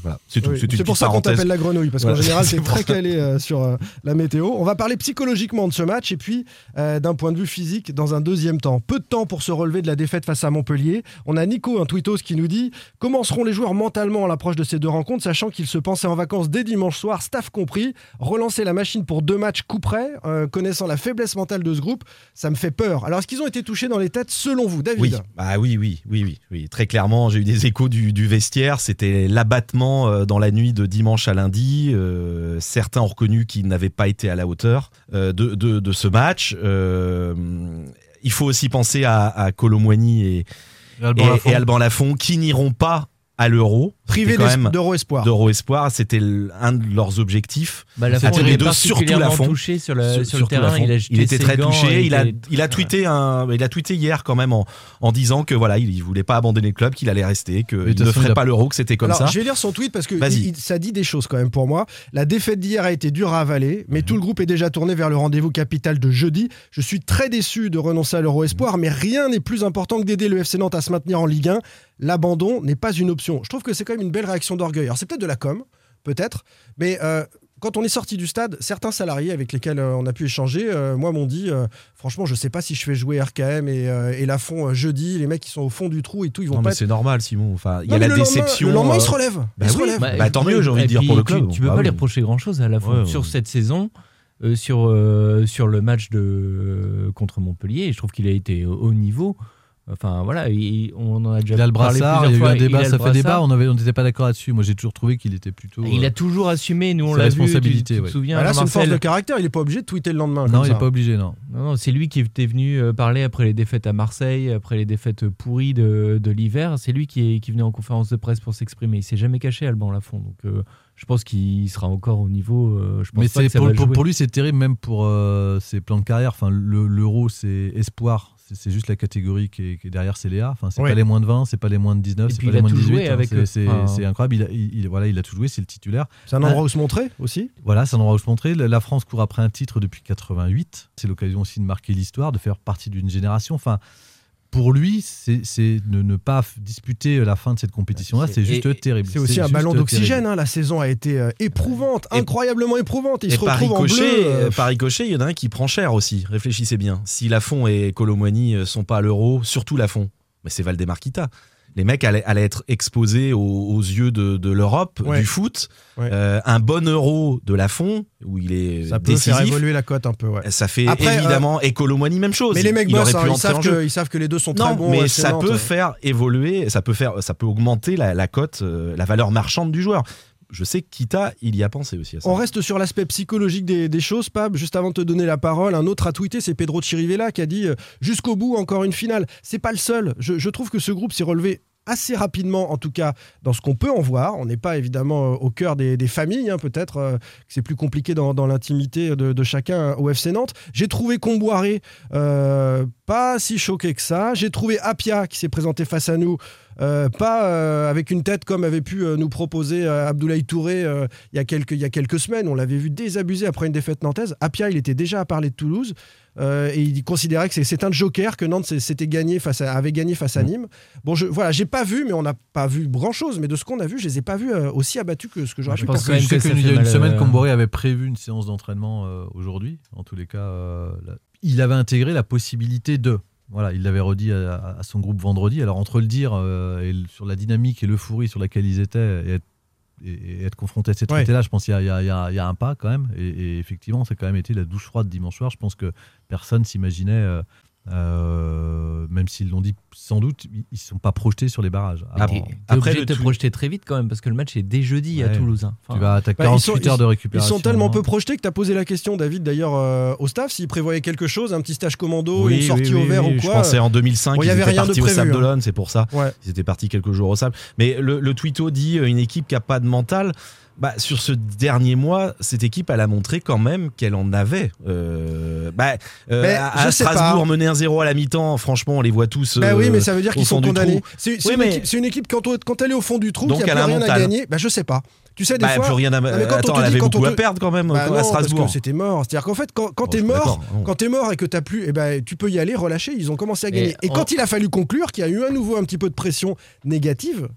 Voilà. C'est. Oui, pour ça qu'on t'appelle la grenouille, parce qu'en Voilà, général, [LAUGHS] c'est très calé euh, sur euh, la météo. On va parler psychologiquement de ce match et puis euh, d'un point de vue physique dans un deuxième temps. Peu de temps pour se relever de la défaite face à Montpellier. On a Nico, un tweetos, qui nous dit Comment seront les joueurs mentalement à l'approche de ces deux rencontres, sachant qu'ils se pensaient en vacances dès dimanche soir, staff compris Relancer la machine pour deux matchs coup près, euh, connaissant la faiblesse mentale de ce groupe, ça me fait peur. Alors, est-ce qu'ils ont été touchés dans les têtes selon vous, David Oui, bah oui, oui, oui, oui. Très clairement, j'ai eu des échos du, vestiaire. C'était l'abattement euh, dans la nuit de dimanche à lundi. Euh, certains ont reconnu qu'ils n'avaient pas été à la hauteur de, ce match. Il faut aussi penser à, à Colomboigny et, et Alban Lafont qui n'iront pas à l'euro. Privé d'Euro Espoir. d'Euro Espoir. C'était un de leurs objectifs. Bah, il les est deux, surtout particulièrement Lafont. touché sur le, sur le surtout terrain. Il, a il était très gants, touché. Il a, était- il a tweeté un, il a tweeté hier quand même en, en disant que voilà, il, il voulait pas abandonner le club, qu'il allait rester, qu'il ne façon, ferait pas l'euro, que c'était comme Alors, ça. je vais lire son tweet parce que Vas-y. il- il- ça dit des choses quand même pour moi. La défaite d'hier a été dure à avaler, Mhm. mais tout le groupe est déjà tourné vers le rendez-vous capital de jeudi. Je suis très déçu de renoncer à l'Euro Espoir, mais rien n'est plus important que d'aider le FC Nantes à se maintenir en Ligue 1. L'abandon n'est pas une option. Je trouve que c'est quand même une belle réaction d'orgueil. Alors c'est peut-être de la com, peut-être, mais euh, quand on est sorti du stade, certains salariés avec lesquels euh, on a pu échanger, euh, moi m'ont dit, euh, franchement, je sais pas si je fais jouer RKM et, euh, et Lafont euh, jeudi. Les mecs qui sont au fond du trou et tout, ils vont Non, pas mais être c'est normal, Simon. Enfin, il y a la le lendemain- déception. Le lendemain, euh, il se relève. bah il se oui. relève. Bah, tant mieux, j'ai envie de dire pour le tu- club. Tu, peux Bah pas oui. lui reprocher grand chose à la fin Ouais, sur ouais. cette saison, euh, sur, euh, sur le match de, euh, contre Montpellier. Je trouve qu'il a été au haut niveau. Enfin voilà, il- on en a déjà Il a le parlé brassard, plusieurs il y a eu un débat, ça fait débat, on n'était pas d'accord là-dessus. Moi j'ai toujours trouvé qu'il était plutôt. Il euh, a toujours assumé, nous on l'a vu. tu- responsabilité, Tu, te ouais. souviens Bah là, c'est une force de caractère. Il est pas obligé de tweeter le lendemain. Non, comme il n'est pas obligé, non. Non, non, c'est lui qui était venu euh, parler après les défaites à Marseille, après les défaites pourries de, de l'hiver. C'est lui qui, est, qui venait en conférence de presse pour s'exprimer. Il s'est jamais caché, Alban Lafont. Donc euh, je pense qu'il sera encore au niveau. euh, je pense Mais pas c'est que ça pour, va pour- jouer. pour lui, c'est terrible, même pour euh, ses plans de carrière. Enfin, le- l'euro, c'est espoir. C'est- juste la catégorie qui est, qui est derrière, c'est Léa. Enfin, c'est pas les moins de 20, c'est pas les moins de 19, Et c'est pas les moins de tout 18. joué hein. avec C'est- Enfin, incroyable. Il a, il- il- voilà, il a tout joué, c'est le titulaire. C'est un endroit où se montrer aussi. Voilà, c'est un endroit où se montrer. La la France court après un titre depuis 88. C'est l'occasion aussi de marquer l'histoire, de faire partie d'une génération. Enfin, pour lui, c'est ne, ne pas disputer la fin de cette compétition-là, C'est- c'est juste terrible. C'est aussi un ballon d'oxygène. hein. La saison a été euh, éprouvante, Et- incroyablement éprouvante. Il Et se par retrouve en bleu. ricochet, euh, euh, par ricochet, il y en a un qui prend cher aussi. Réfléchissez bien. Si Lafont et Colomwani sont pas à l'euro, surtout Lafont, mais c'est Valdemarquita. Les mecs allaient, allaient être exposés aux, aux yeux de, de l'Europe, Ouais. du foot. Ouais. Euh, un bon euro de Lafont, où il est Ça peut décisif. faire évoluer la cote un peu. ouais. Ça fait Après, euh, évidemment, et Colomwani, même chose. Mais les mecs il bossent, hein, ils, savent que, ils savent que les deux sont très bons. mais euh, ça peut faire évoluer, ça peut faire, ça peut augmenter la, la cote, euh, la valeur marchande du joueur. Je sais que Kita, il y a pensé aussi à ça. On reste sur l'aspect psychologique des, des choses, Pab. Juste avant de te donner la parole, un autre a tweeté, c'est Pedro Chirivella qui a dit euh, jusqu'au bout encore une finale. C'est pas le seul. Je, je trouve que ce groupe s'est relevé assez rapidement, en tout cas dans ce qu'on peut en voir. On n'est pas évidemment euh, au cœur des, familles, hein, peut-être euh, que c'est plus compliqué dans, l'intimité de, chacun au FC Nantes. J'ai trouvé Comboiré euh, pas si choqué que ça. J'ai trouvé Apia qui s'est présenté face à nous. Euh, pas euh, avec une tête comme avait pu euh, nous proposer euh, Abdoulaye Touré euh, il, y a quelques, il y a quelques semaines. On l'avait vu désabusé après une défaite nantaise. Apia, il était déjà à parler de Toulouse euh, et il considérait que c'est- un joker que Nantes s'était gagné face à- avait gagné face à Nîmes. Bon, je, voilà, j'ai pas vu, mais on n'a pas vu grand chose. Mais de ce qu'on a vu, je les ai pas vus euh, aussi abattus que ce que j'aurais Je pu pense penser. quand même Je que y a une semaine, euh, Comboré avait prévu une séance d'entraînement euh, aujourd'hui. En tous les cas, euh, là, il avait intégré la possibilité de. Voilà, il l'avait redit à, à son groupe vendredi. Alors entre le dire euh, et le- sur la dynamique et l'euphorie sur laquelle ils étaient et être, et- et être confrontés à cette Ouais. réalité-là, je pense qu'il y, a- y a- y a- a un pas quand même. Et, et effectivement, c'est quand même été la douche froide dimanche soir. Je pense que personne s'imaginait, euh, euh, même s'ils l'ont dit sans doute, ils ne sont pas projetés sur les barrages. T'es Après, de te projeter très vite quand même parce que le match est dès jeudi à. Toulouse. hein. Enfin, tu vas à Bah, 48 heures de Ils récupération. sont tellement hein. peu projetés que tu as posé la question, David, d'ailleurs, euh, au staff, s'ils prévoyaient quelque chose, un petit stage commando, Oui, une sortie oui, au vert oui. ou Je quoi. pensais en 2005, Bon, il y ils avait étaient rien de partis au prévu, Sable hein. d'Olonne, c'est pour ça. Ouais. Ils étaient partis quelques jours au Sable. Mais le, le tweeto dit euh, une équipe qui a pas de mental. Bah, sur ce dernier mois, cette équipe, elle a montré quand même qu'elle en avait. Euh, bah, euh, Mais à, Strasbourg, pas. mener un 0 à la mi-temps, franchement, on les voit tous. Bah euh, oui, mais ça veut dire qu'ils sont condamnés. C'est Oui, une, mais- une équipe, quand, elle est au fond du trou, Donc qu'il n'y a plus rien à gagner, bah, je sais pas. Tu sais, des Bah, fois. plus rien à. Non, mais quand on te elle dit, avait quand on beaucoup te- à perdre quand même Bah à non, Strasbourg. c'était mort. C'est-à-dire qu'en fait, quand, quand Bon, t'es mort, quand t'es mort et que t'as plus, eh ben, tu peux y aller, relâcher. Ils ont commencé à gagner. Et quand il a fallu conclure, qu'il y a eu à nouveau un petit peu de pression négative,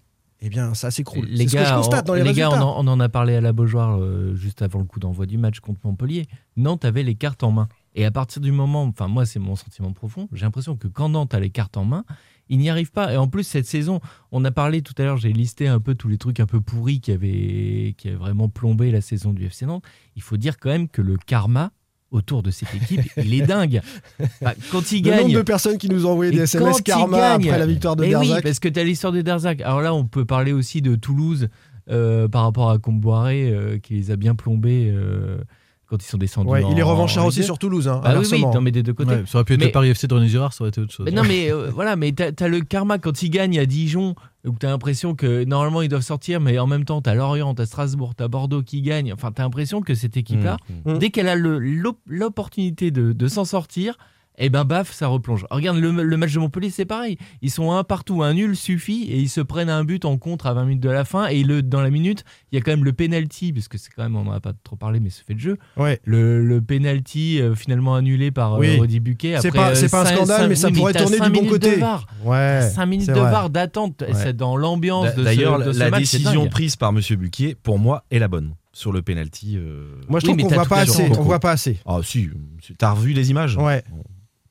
eh bien, ça s'écroule. Les C'est ce que gars, je constate on, dans les, les gars, résultats. on en, on en a parlé à la Beaujoire euh, juste avant le coup d'envoi du match contre Montpellier. Nantes avait les cartes en main. Et à partir du moment, enfin moi c'est mon sentiment profond, j'ai l'impression que quand Nantes a les cartes en main, il n'y arrive pas. Et en plus cette saison, on a parlé tout à l'heure, j'ai listé un peu tous les trucs un peu pourris qui avaient, qui avaient vraiment plombé la saison du FC Nantes. Il faut dire quand même que le karma autour de cette équipe, il est dingue. Enfin, [LAUGHS] quand il Le nombre gagne, de personnes qui nous ont envoyé des SMS quand il karma gagne- après la victoire de Mais oui, Derzac. parce que tu as l'histoire de Derzac. Alors là, on peut parler aussi de Toulouse euh, par rapport à Comboiré euh, qui les a bien plombés euh, quand ils sont descendus. Ouais, il est revanchard aussi sur Toulouse. Hein, deux. Ah oui, oui, non, mais des deux côtés. Ouais, ça aurait pu être Mais- le Paris FC de René Girard, ça aurait été autre chose. Mais non, mais euh, voilà, mais t'as as le karma quand ils gagnent à Dijon, où t'as l'impression que normalement ils doivent sortir, mais en même temps t'as Lorient, t'as Strasbourg, t'as Bordeaux qui gagnent. Enfin, t'as l'impression que cette équipe-là, Mmh. dès qu'elle a l'opportunité de, de s'en sortir, et ben baf, ça replonge. Regarde le, le match de Montpellier, c'est pareil. Ils sont un partout, un nul suffit, et ils se prennent un but en contre à 20 minutes de la fin. Et le, dans la minute, il y a quand même le penalty, parce que c'est quand même, on n'en a pas trop parlé, mais c'est fait de jeu. Ouais. Le, le penalty euh, finalement annulé par euh, Oui. Rudy Buquet. C'est après, pas, euh, c'est pas un cinq- scandale, cinq- mais ça oui, pourrait tourner du bon minutes de côté. VAR. Ouais, 5 minutes de. VAR d'attente, Ouais. c'est dans l'ambiance de ce, D'ailleurs, la match, décision prise par Monsieur Buquier, pour moi, est la bonne sur le penalty. euh, Moi, je Oui, trouve mais qu'on voit pas assez. On voit pas assez. Ah si, t'as revu les images Ouais.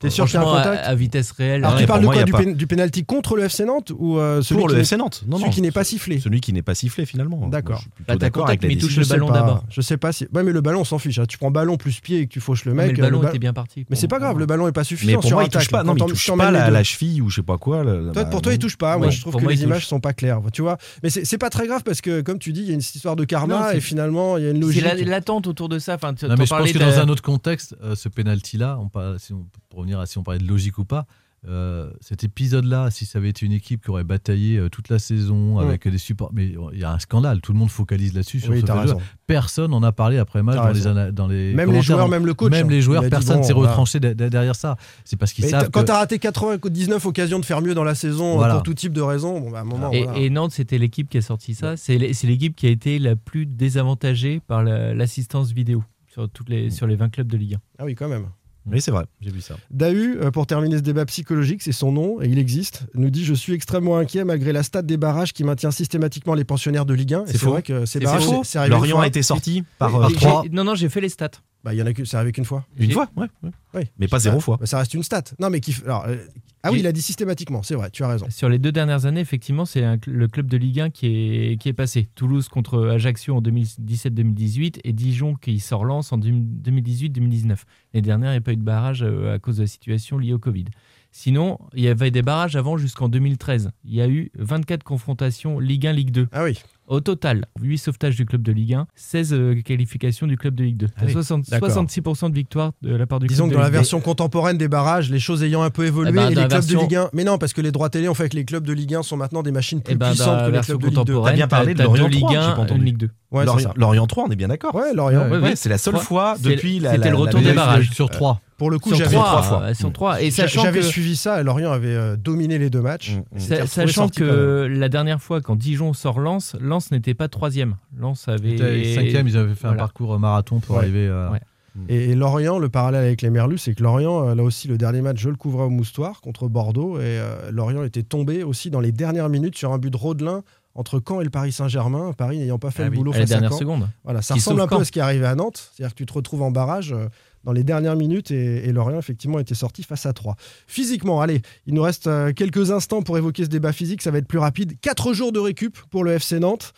T'es sûr qu'il y a un à, contact à vitesse réelle. Alors Ouais, tu pour parles de quoi du, du penalty contre le FC Nantes ou euh, celui Pour qui le n'est- FC Nantes. Non, celui non. qui n'est pas sifflé Celui qui n'est pas sifflé finalement. D'accord. Bah, d'accord avec mais il touche le ballon d'abord. Je sais pas si. Ouais, mais le ballon, on s'en fiche. hein. Tu prends ballon plus pied et que tu fauches le mais mec. le ballon euh, était bien parti. Mais c'est pas grave, le ballon est pas Mais suffisant pour sur moi, il touche pas. Non, mais il touche pas la, cheville ou je sais pas quoi. pour toi, il touche pas. Moi, je trouve pour que les images sont pas claires. Tu vois. Mais c'est c'est pas très grave parce que, comme tu dis, il y a une histoire de karma c'est- et finalement, il y a une C'est logique. la- l'attente autour de ça. Enfin, mais je pense que dans un autre contexte, ce penalty-là, on parle- si on- pour revenir à si on parlait de logique ou pas, euh, cet épisode-là, si ça avait été une équipe qui aurait bataillé euh, toute la saison Mm. avec des supports, mais il y a un scandale, tout le monde focalise là-dessus sur Oui, ce. Personne n'en a parlé après match dans les, dans les Même les joueurs, même le coach. Même hein. les joueurs, personne s'est retranché de- de- derrière ça. C'est parce qu'ils savent quand que- t'as raté 99 occasions de faire mieux dans la saison Voilà. pour tout type de raison, bon, bah, à un moment. Et, voilà. et Nantes, c'était l'équipe qui a sorti ça. C'est l'é- c'est l'équipe qui a été la plus désavantagée par la- l'assistance vidéo sur, toutes les, sur les 20 clubs de Ligue 1. Ah oui, quand même. Oui, c'est vrai. J'ai vu ça. Dahu, euh, pour terminer ce débat psychologique, c'est son nom et il existe, nous dit Je suis extrêmement inquiet malgré la stat des barrages qui maintient systématiquement les pensionnaires de Ligue 1. Et C'est vrai que ces C'est barrages, faux. c'est- Lorient a été sorti par Oui, euh, Non, non, j'ai fait les stats. Bah, il y en a que c'est arrivé qu'une fois. Une fois, ouais. ouais. Oui. Mais pas zéro fois. Bah, ça reste une stat. Non, mais qui. Alors, euh, ah oui, il a dit systématiquement, c'est vrai, tu as raison. Sur les deux dernières années, effectivement, c'est le club de Ligue 1 qui est, qui est passé. Toulouse contre Ajaccio en 2017-2018 et Dijon qui sort Lens en 2018-2019. Les dernières, il n'y a pas eu de barrage euh, à cause de la situation liée au Covid. Sinon, il y avait des barrages avant jusqu'en 2013. Il y a eu 24 confrontations Ligue 1, Ligue 2. Ah oui. Au total, 8 sauvetages du club de Ligue 1, 16 euh, qualifications du club de Ligue 2. Ah oui, 60 d'accord. 66% de victoire de la part du Disons club que de dans la Ligue 2. version contemporaine des barrages, les choses ayant un peu évolué Eh ben, et les clubs version- de Ligue 1. Mais non, parce que les droits télé ont fait que les clubs de Ligue 1 sont maintenant des machines plus Eh ben, dans puissantes que les clubs de Ligue 2. contemporaine, T'as bien parlé de Ligue 3, j'ai 1, pas entendu. une Ligue 2. Ouais, Lorient, ça. Lorient 3, on est bien d'accord. Ouais, Lorient. Ouais, Ouais, Ouais, c'est la seule fois depuis la. c'était le retour la- des barrages. sur 3. Pour le coup, j'avais trois, trois, fois. euh, sur trois. Et j'a- sachant j'avais que, suivi ça. Lorient avait euh, dominé les deux matchs. Mm, mm. Sa- sachant que la dernière fois, quand Dijon sort Lens, Lens n'était pas troisième. Lens avait. Cinquième, ils avaient fait un parcours marathon pour Ouais. arriver à. Ouais. Et, et Lorient, le parallèle avec les Merlus, c'est que Lorient, euh, là aussi, le dernier match, je le couvrais au moustoir contre Bordeaux. Et euh, Lorient était tombé aussi dans les dernières minutes sur un but de Rodelin entre Caen et le Paris Saint-Germain. Paris n'ayant pas fait Ah le oui, boulot face à dernière Caen. seconde. Voilà, ça Qui ressemble un peu à ce qui est arrivé à Nantes. C'est-à-dire que tu te retrouves en barrage euh, dans les dernières minutes et, et Lorient, effectivement, était sorti face à 3. Physiquement, allez, il nous reste euh, quelques instants pour évoquer ce débat physique. Ça va être plus rapide. Quatre jours de récup pour le FC Nantes.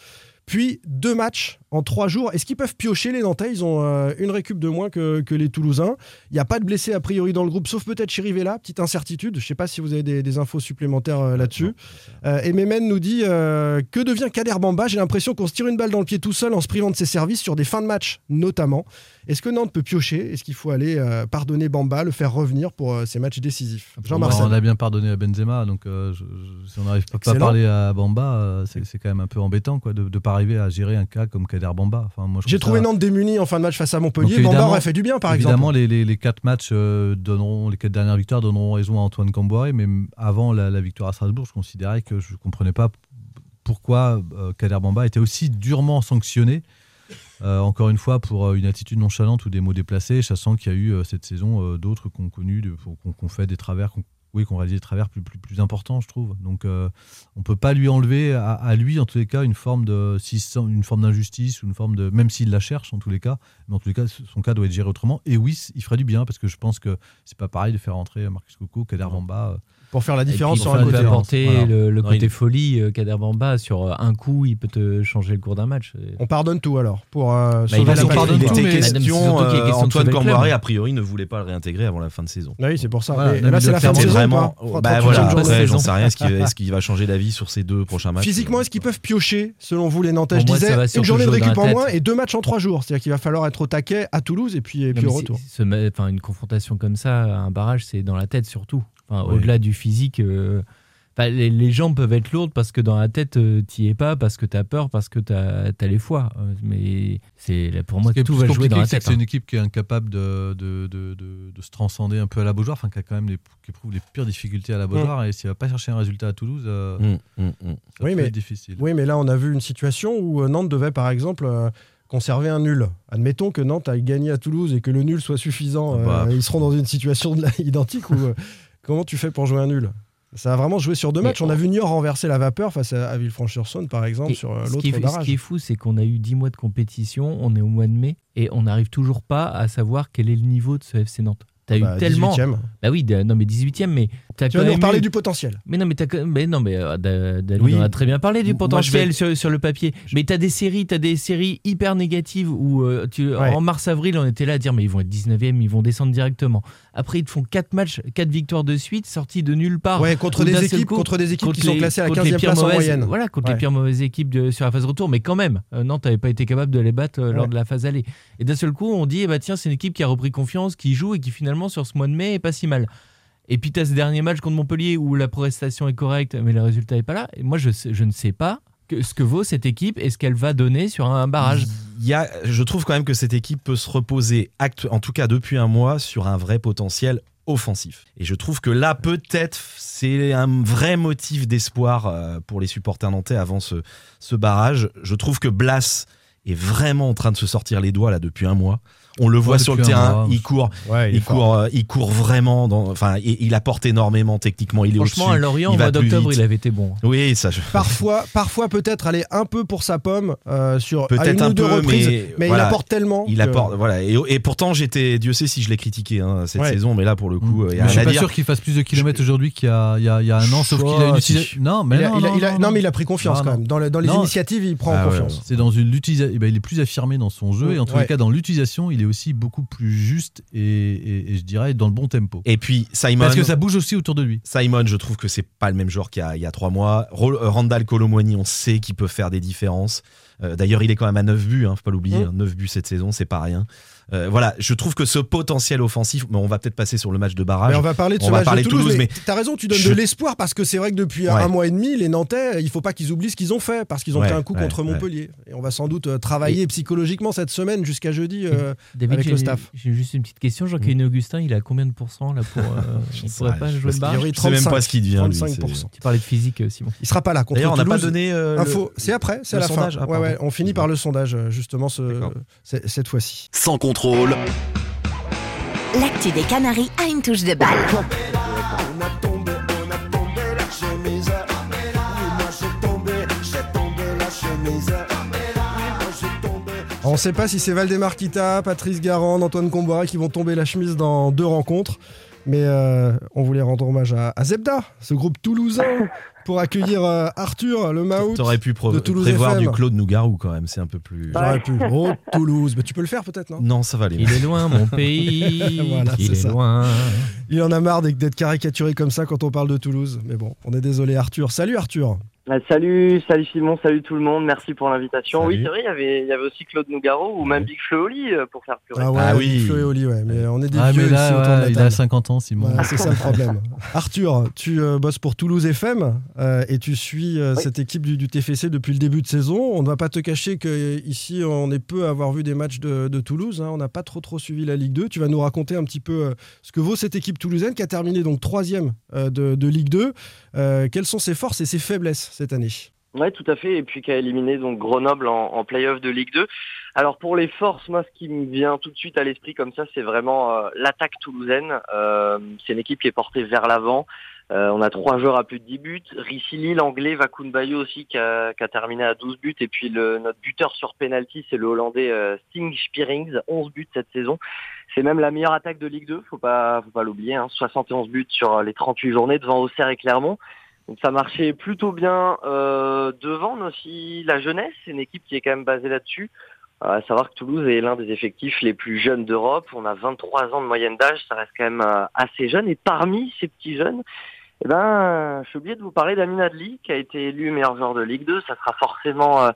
Puis deux matchs en trois jours. Est-ce qu'ils peuvent piocher les Nantais? Ils ont euh, une récup de moins que, que les Toulousains. Il n'y a pas de blessés a priori dans le groupe, sauf peut-être Chirivella. Petite incertitude. Je ne sais pas si vous avez des, des infos supplémentaires euh, là-dessus. Euh, et Memen nous dit Que devient Kader Bamba? J'ai l'impression qu'on se tire une balle dans le pied tout seul en se privant de ses services sur des fins de match, notamment. Est-ce que Nantes peut piocher? Est-ce qu'il faut aller pardonner Bamba, le faire revenir pour ces matchs décisifs? Bon, Jean-Marcel. on a bien pardonné à Benzema, donc je- je- si on n'arrive pas, à parler à Bamba, c'est c'est quand même un peu embêtant quoi, de ne pas arriver à gérer un cas comme Kader Bamba. Enfin, J'ai trouvé ça- Nantes démuni en fin de match face à Montpellier. Donc, Bamba évidemment- aurait fait du bien, par Évidemment, exemple. les, les, les quatre matchs euh, donneront, les quatre dernières victoires donneront raison à Antoine Camboire, mais avant la, la victoire à Strasbourg, je considérais que je ne comprenais pas pourquoi euh, Kader Bamba était aussi durement sanctionné. Euh, encore une fois, pour une attitude nonchalante ou des mots déplacés, sachant qu'il y a eu cette saison d'autres qu'on connu, de- qu'on qu'on fait des travers, oui, qu'on réalisé des travers plus, plus, plus importants, je trouve. Donc, euh, on ne peut pas lui enlever, à, à lui, en tous les cas, une forme de, une forme d'injustice, ou une forme de, même s'il la cherche, en tous les cas, mais en tous les cas, son cas doit être géré autrement. Et oui, il ferait du bien, parce que je pense que c'est pas pareil de faire entrer Marcus Coco, Kader Bamba. Euh, Pour faire la Et puis, différence sur un côté. différence. apporter Voilà. le, le Non, côté il- folie, euh, Kader Bamba, sur euh, un coup, il peut te changer le cours d'un match. On pardonne tout alors pour euh, Bah, sauver il, la on était- pardonne il tout, était question, euh, question de Antoine. Camboiré, a priori, ne voulait pas le réintégrer avant la fin de saison. Oui, c'est pour ça. Voilà, là, c'est la fin de saison. Vraiment. pas Bah 38e voilà, après, j'en sais rien. [LAUGHS] Est-ce qu'il va changer d'avis sur ces deux prochains matchs Physiquement, est-ce qu'ils peuvent piocher, selon vous, les Nantais? Je disais, une journée de récup en moins et deux matchs en trois jours. C'est-à-dire qu'il va falloir être au taquet à Toulouse et puis, au retour. une confrontation comme ça, un barrage, c'est dans la tête surtout. Enfin. Au-delà du physique, euh, enfin, les, les jambes peuvent être lourdes parce que dans la tête, euh, t'y es pas, parce que t'as peur, parce que t'as as les foies. Euh, Mais c'est pour moi tout va jouer dans la c'est tête. que c'est hein. une équipe qui est incapable de, de, de, de- de se transcender un peu à la Beaujoire, enfin qui a quand même les, qui éprouve les pires difficultés à la Beaujoire, et s'il va pas chercher un résultat à Toulouse, euh, Hum, hum, hum. ça Oui, peut mais- être difficile. Oui, mais là, on a vu une situation où Nantes devait, par exemple, euh, conserver un nul. Admettons que Nantes aille gagné à Toulouse et que le nul soit suffisant. euh, Bah, ils seront dans une situation de la- [LAUGHS] identique ou euh, comment tu fais pour jouer un nul? Ça a vraiment joué sur deux matchs. On a vu Niort renverser la vapeur face à, Villefranche-sur-Saône, par exemple, sur euh, l'autre est, ce barrage. qui est fou, c'est qu'on a eu 10 mois de compétition, on est au mois de mai, et on n'arrive toujours pas à savoir quel est le niveau de ce FC Nantes. T'as Bah, eu tellement. 18e. Bah oui, non mais 18e, mais t'as Tu vas nous eu- du potentiel. Mais non, mais quand- mais non, mais euh, Oui. en a très bien parlé du Moi, potentiel sur, sur le papier. Mais t'as des séries, t'as des séries hyper négatives où euh, tu, Ouais. en mars-avril, on était là à dire mais ils vont être 19e, ils vont descendre directement. Après, ils te font 4 matchs, 4 victoires de suite, sortis de nulle part. Ouais, contre des équipes, coup, contre des équipes contre qui sont classées à la contre les 15e pires place en mauvaises- moyenne. Voilà, contre Ouais. les pires mauvaises équipes de- sur la phase retour. Mais quand même, euh, Nantes n'avait pas été capable de les battre euh, lors de la phase aller. Et d'un seul coup, on dit eh bah, tiens, c'est une équipe qui a repris confiance, qui joue et qui finalement, sur ce mois de mai, est pas si mal. Et puis, tu as ce dernier match contre Montpellier où la prestation est correcte, mais le résultat n'est pas là. Et moi, je, ne sais pas ce que vaut cette équipe et ce qu'elle va donner sur un barrage. Je trouve quand même que cette équipe peut se reposer, en tout cas depuis un mois, sur un vrai potentiel offensif. Et je trouve que là, peut-être, c'est un vrai motif d'espoir euh, pour les supporters nantais avant ce barrage. Je trouve que Blas est vraiment en train de se sortir les doigts là depuis un mois. On le voit Ouais, sur le terrain, il court, Ouais, il, court, euh, il court vraiment. Dans, enfin, il, il apporte énormément techniquement. Il est Franchement, à Lorient, il au mois d'octobre, il avait été bon. Oui, ça. Je... Parfois, parfois peut-être aller un peu pour sa pomme euh, sur Peut-être un ou deux peu, reprises, mais mais, voilà. il apporte tellement. Il que- apporte, voilà. Et, et pourtant, j'étais, Dieu sait si je l'ai critiqué hein, cette Ouais. saison, mais là, pour le coup, il y a je suis pas dire. sûr qu'il fasse plus de kilomètres aujourd'hui qu'il y a, il y a- il y a un an, sauf qu'il a une utilisation. Non, mais il a- non, mais il a pris confiance quand même. Dans, le- dans les initiatives, il prend Ah confiance. C'est dans une l'utilisation. il est plus affirmé dans son jeu et en tous les cas dans l'utilisation, il est aussi beaucoup plus juste et, et- et je dirais dans le bon tempo. Et puis Simon, Parce que ça bouge aussi autour de lui. Simon, je trouve que c'est pas le même joueur qu'il y a, il y a trois mois. Euh, Randall Colomwani, on sait qu'il peut faire des différences. Euh, D'ailleurs, il est quand même à 9 buts, hein, faut pas l'oublier. Mm. hein, 9 buts cette saison, c'est pas rien. Euh, voilà, je trouve que ce potentiel offensif, mais on va peut-être passer sur le match de barrage. Mais on va parler de ce On va match parler de Toulouse, Toulouse, mais, mais t'as raison, tu donnes je- de l'espoir parce que c'est vrai que depuis Ouais. un mois et demi, les Nantais, il faut pas qu'ils oublient ce qu'ils ont fait parce qu'ils ont Ouais, pris un coup ouais, contre ouais. Montpellier. Et on va sans doute euh, travailler psychologiquement cette semaine jusqu'à jeudi euh, David, avec le staff. J'ai juste une petite question. Jean-Kevin Augustin, il a combien de pourcents là pour. euh, [LAUGHS] Je il sais pourrait pas, pas je jouer le barrage Je sais même pas ce qu'il devient. lui, 35%. Tu parlais de physique, Simon. Il sera pas là contre D'ailleurs, on n'a pas donné Info, c'est après, c'est à la sondage. fin. On finit par le sondage justement cette fois-ci. Sans contrôle, L'actu des Canaries a une touche de balle. On ne sait pas si c'est Valdemar Kita, Patrice Garand, Antoine Comboiré qui vont tomber la chemise dans deux rencontres. Mais euh, on voulait rendre hommage à, à Zebda, ce groupe toulousain, pour accueillir euh, Arthur, le Maout. T'aurais pu pro- de Toulouse prévoir FM. du Claude Nougarou quand même, c'est un peu plus. J'aurais pu. Oh, Toulouse. Mais tu peux le faire peut-être, non? Non, ça va aller. Il est loin, mon pays. [LAUGHS] Voilà, il c'est est ça. loin. Il en a marre d'être d'être caricaturé comme ça quand on parle de Toulouse. Mais bon, on est désolé, Arthur. Salut, Arthur. Ah, salut, salut Simon, salut tout le monde, merci pour l'invitation. Salut. Oui, c'est vrai, il y avait, il y avait aussi Claude Nougaro ou même Big Flo Oli euh, pour faire plus Ah ouais, Ah oui. Flo et Oli, ouais. Mais on est des Ah, vieux mais là, ici autour de la ouais, il a 50 ans, Simon. C'est ça le problème. [LAUGHS] Arthur, tu euh, bosses pour Toulouse FM euh, et tu suis euh, Oui. cette équipe du, du TFC depuis le début de saison. On ne va pas te cacher qu'ici, on est peu à avoir vu des matchs de, de Toulouse. hein. On n'a pas trop trop suivi la Ligue 2. Tu vas nous raconter un petit peu euh, ce que vaut cette équipe toulousaine qui a terminé donc troisième euh, de, de Ligue 2. Euh, quelles sont ses forces et ses faiblesses? Cette année Ouais, tout à fait. Et puis qui a éliminé donc Grenoble en, en play-off de Ligue 2. Alors pour les forces, moi, ce qui me vient tout de suite à l'esprit comme ça, c'est vraiment euh, l'attaque toulousaine. Euh, c'est une équipe qui est portée vers l'avant. Euh, on a trois joueurs à plus de 10 buts. Ricili, l'anglais, Vakun Bayo aussi, qui a, qui a terminé à 12 buts. Et puis notre buteur sur penalty, c'est le hollandais Sting Spierings, 11 buts cette saison. C'est même la meilleure attaque de Ligue 2, faut pas, faut pas l'oublier. Hein. 71 buts sur les 38 journées devant Auxerre et Clermont. Donc ça marchait plutôt bien euh, devant aussi la jeunesse, c'est une équipe qui est quand même basée là-dessus. Euh, à savoir que Toulouse est l'un des effectifs les plus jeunes d'Europe. On a 23 ans de moyenne d'âge, ça reste quand même euh, assez jeune. Et parmi ces petits jeunes, eh ben, je suis oublié de vous parler d'Amin Adli, qui a été élu meilleur joueur de Ligue 2. Ça sera forcément euh,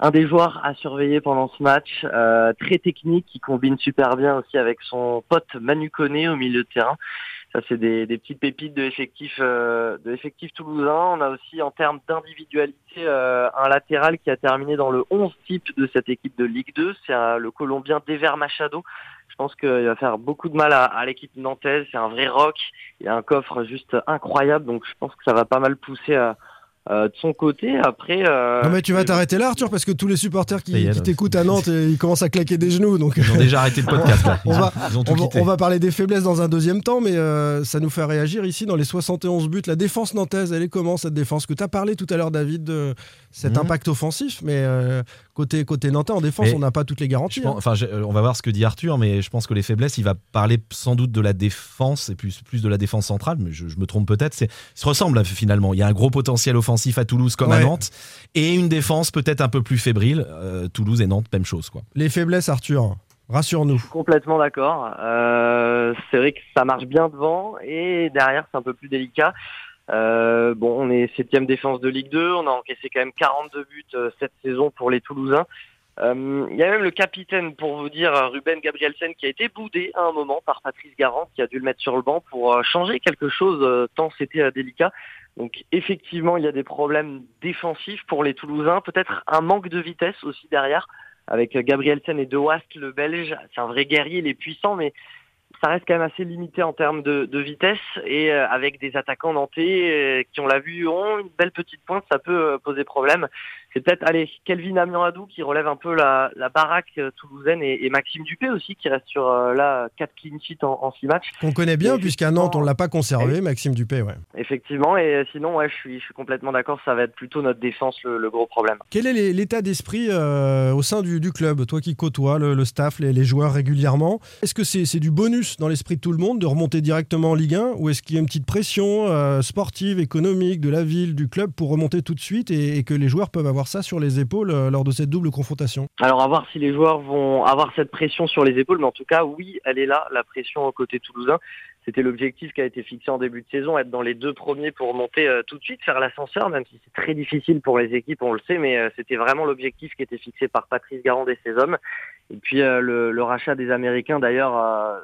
un des joueurs à surveiller pendant ce match. Euh, très technique, qui combine super bien aussi avec son pote Manu Koné au milieu de terrain. Ça, c'est des, des petites pépites de effectifs, euh, de effectifs toulousains. On a aussi, en termes d'individualité, euh, un latéral qui a terminé dans le 11 type de cette équipe de Ligue 2. C'est euh, le Colombien Dever Machado. Je pense qu'il va faire beaucoup de mal à, à l'équipe nantaise. C'est un vrai rock. Il a un coffre juste incroyable. Donc, je pense que ça va pas mal pousser à, euh, de son côté. Après, euh, Non mais tu vas t'arrêter là Arthur parce que tous les supporters qui, t'écoutent à Nantes ils commencent à claquer des genoux donc Ils ont déjà arrêté le podcast. Là. [LAUGHS] on va, ont, ils ont tout on, va, quitté. on va parler des faiblesses dans un deuxième temps mais euh, ça nous fait réagir ici dans les 71 buts la défense nantaise elle est comment cette défense que tu as parlé tout à l'heure David de cet Mhm. impact offensif mais euh, côté, côté nantais en défense Mais on n'a pas toutes les garanties pense- hein. enfin, euh, on va voir ce que dit Arthur, mais je pense que les faiblesses, il va parler sans doute de la défense et plus, plus de la défense centrale, mais je, je me trompe peut-être. C'est, ils se ressemblent euh, finalement. Il y a un gros potentiel offensif à Toulouse comme à. Nantes et une défense peut-être un peu plus fébrile. Euh, Toulouse et Nantes, même chose. Quoi. les faiblesses Arthur rassure-nous Complètement d'accord. Euh, c'est vrai que ça marche bien devant et derrière c'est un peu plus délicat. Euh, bon, on est septième défense de Ligue 2, on a encaissé quand même 42 buts euh, cette saison pour les Toulousains. Euh, Il y a même le capitaine, pour vous dire, Ruben Gabrielsen, qui a été boudé à un moment par Patrice Garand, qui a dû le mettre sur le banc pour euh, changer quelque chose, euh, tant c'était euh, délicat. Donc effectivement, il y a des problèmes défensifs pour les Toulousains, peut-être un manque de vitesse aussi derrière avec euh, Gabrielsen et De Wast, le Belge. C'est un vrai guerrier, il est puissant, mais ça reste quand même assez limité en termes de, vitesse. Et euh, avec des attaquants nantais euh, qui, on l'a vu, ont une belle petite pointe, ça peut euh, poser problème. C'est peut-être, allez, Kelvin Amianadou qui relève un peu la, la baraque euh, toulousaine et, et Maxime Dupé aussi qui reste sur euh, là 4 clean sheets en, en 6 matchs. qu'on connaît bien puisqu'à Nantes on l'a pas conservé Maxime Dupé ouais. Effectivement, et euh, sinon, ouais, je suis, je suis complètement d'accord, ça va être plutôt notre défense le, le gros problème. Quel est l'état d'esprit euh, au sein du, du club Toi qui côtoies le, le staff, les, les joueurs régulièrement, est-ce que c'est c'est du bonus dans l'esprit de tout le monde de remonter directement en Ligue 1 ou est-ce qu'il y a une petite pression euh, sportive, économique de la ville, du club pour remonter tout de suite et, et que les joueurs peuvent avoir ça sur les épaules euh, lors de cette double confrontation Alors à voir si les joueurs vont avoir cette pression sur les épaules, mais en tout cas oui, elle est là, la pression au côté toulousain. C'était l'objectif qui a été fixé en début de saison, être dans les deux premiers pour monter euh, tout de suite, faire l'ascenseur, même si c'est très difficile pour les équipes, on le sait, mais euh, c'était vraiment l'objectif qui était fixé par Patrice Garand et ses hommes. Et puis le, rachat des Américains d'ailleurs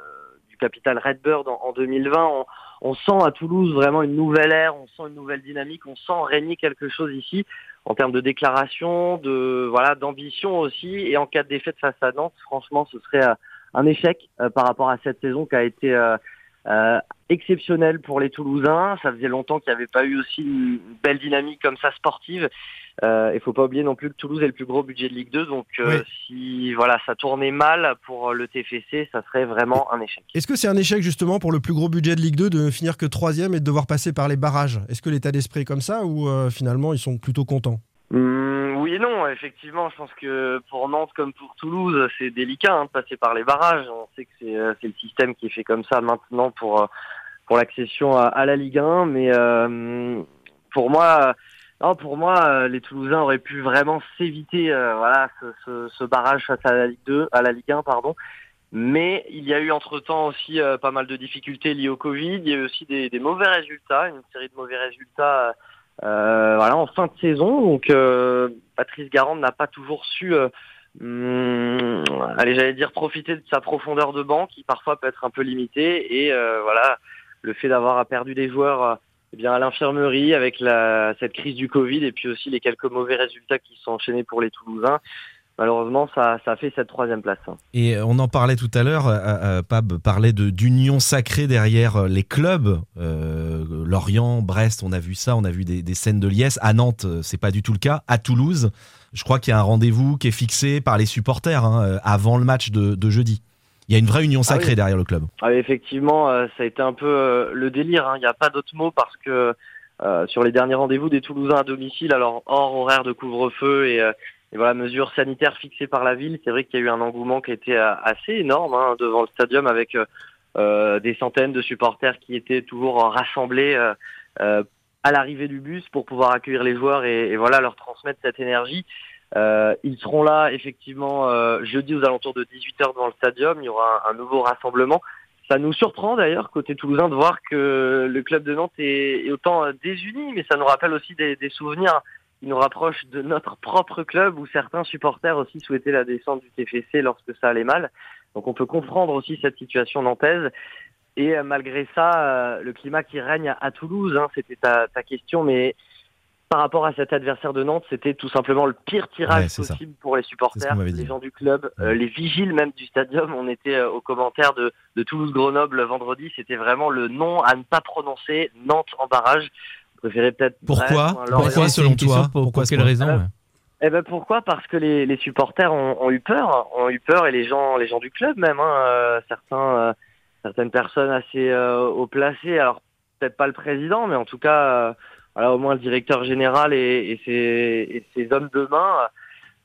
du capital Redbird en, en 2020, on, on sent à Toulouse vraiment une nouvelle ère, on sent une nouvelle dynamique, on sent régner quelque chose ici en termes de déclaration, de voilà d'ambition aussi. Et en cas de défaite face à Nantes, franchement, ce serait euh, un échec euh, par rapport à cette saison qui a été exceptionnelle pour les Toulousains. Ça faisait longtemps qu'il n'y avait pas eu aussi une belle dynamique comme ça sportive. Euh, Il faut pas oublier non plus que Toulouse est le plus gros budget de Ligue 2, donc euh, Oui. si voilà ça tournait mal pour le TFC, ça serait vraiment un échec. Est-ce que c'est un échec justement pour le plus gros budget de Ligue 2 de ne finir que troisième et de devoir passer par les barrages? Est-ce que l'état d'esprit est comme ça ou euh, finalement ils sont plutôt contents? Hum, oui et non, effectivement, je pense que pour Nantes comme pour Toulouse, c'est délicat hein, de passer par les barrages. On sait que c'est le système qui est fait comme ça maintenant pour pour l'accession à, à la Ligue 1, mais euh, pour moi, non, pour moi, euh, les Toulousains auraient pu vraiment s'éviter euh, voilà ce, ce, ce barrage face à la Ligue 2, à la Ligue 1, pardon. Mais il y a eu entre-temps aussi euh, pas mal de difficultés liées au Covid. Il y a eu aussi des, des mauvais résultats, une série de mauvais résultats euh, voilà, en fin de saison. Donc euh, Patrice Garand n'a pas toujours su, hum, allez, j'allais dire, profiter de sa profondeur de banc qui parfois peut être un peu limitée. Et voilà, le fait d'avoir perdu des joueurs euh, eh bien, à l'infirmerie avec cette crise du Covid et puis aussi les quelques mauvais résultats qui sont enchaînés pour les Toulousains. Malheureusement, ça, a fait cette troisième place. hein. Et euh, on en parlait tout à l'heure, euh, Pab parlait d'union sacrée derrière les clubs. Lorient, Brest, on a vu ça, on a vu des, scènes de liesse. À Nantes, c'est pas du tout le cas. À Toulouse, je crois qu'il y a un rendez-vous qui est fixé par les supporters hein, avant le match de jeudi. Il y a une vraie union Ah sacrée oui. derrière le club. Ah, effectivement, euh, ça a été un peu euh, le délire. hein. Il n'y a pas d'autre mot parce que euh, sur les derniers rendez-vous des Toulousains à domicile, alors hors horaire de couvre-feu et, euh, et voilà mesures sanitaires fixées par la ville, c'est vrai qu'il y a eu un engouement qui était assez énorme hein, devant le stadium avec euh, des centaines de supporters qui étaient toujours rassemblés euh, euh, à l'arrivée du bus pour pouvoir accueillir les joueurs et, et voilà leur transmettre cette énergie. Euh, ils seront là effectivement euh, jeudi aux alentours de 18h devant le stadium. Il y aura un, nouveau rassemblement. Ça nous surprend d'ailleurs côté toulousain de voir que le club de Nantes est, autant euh, désuni, mais ça nous rappelle aussi des, souvenirs qui nous rapprochent de notre propre club où certains supporters aussi souhaitaient la descente du TFC lorsque ça allait mal. Donc on peut comprendre aussi cette situation nantaise. Et euh, malgré ça, euh, le climat qui règne à, Toulouse, hein, c'était ta, ta question, mais par rapport à cet adversaire de Nantes, c'était tout simplement le pire tirage Ouais, c'est ça. possible pour les supporters, les gens du club, euh, les vigiles même du stadium. On était euh, aux commentaires de, de Toulouse-Grenoble vendredi. C'était vraiment le nom à ne pas prononcer, Nantes en barrage. préféré peut-être. Pourquoi. Pourquoi, selon toi Pour, Pourquoi quelle raison ouais. Eh ben pourquoi Parce que les, les supporters ont, ont eu peur, ont eu peur et les gens, les gens du club même, hein, euh, certains, euh, certaines personnes assez euh, haut placées. Alors peut-être pas le président, mais en tout cas, euh, voilà, au moins le directeur général et, et ses, hommes de main,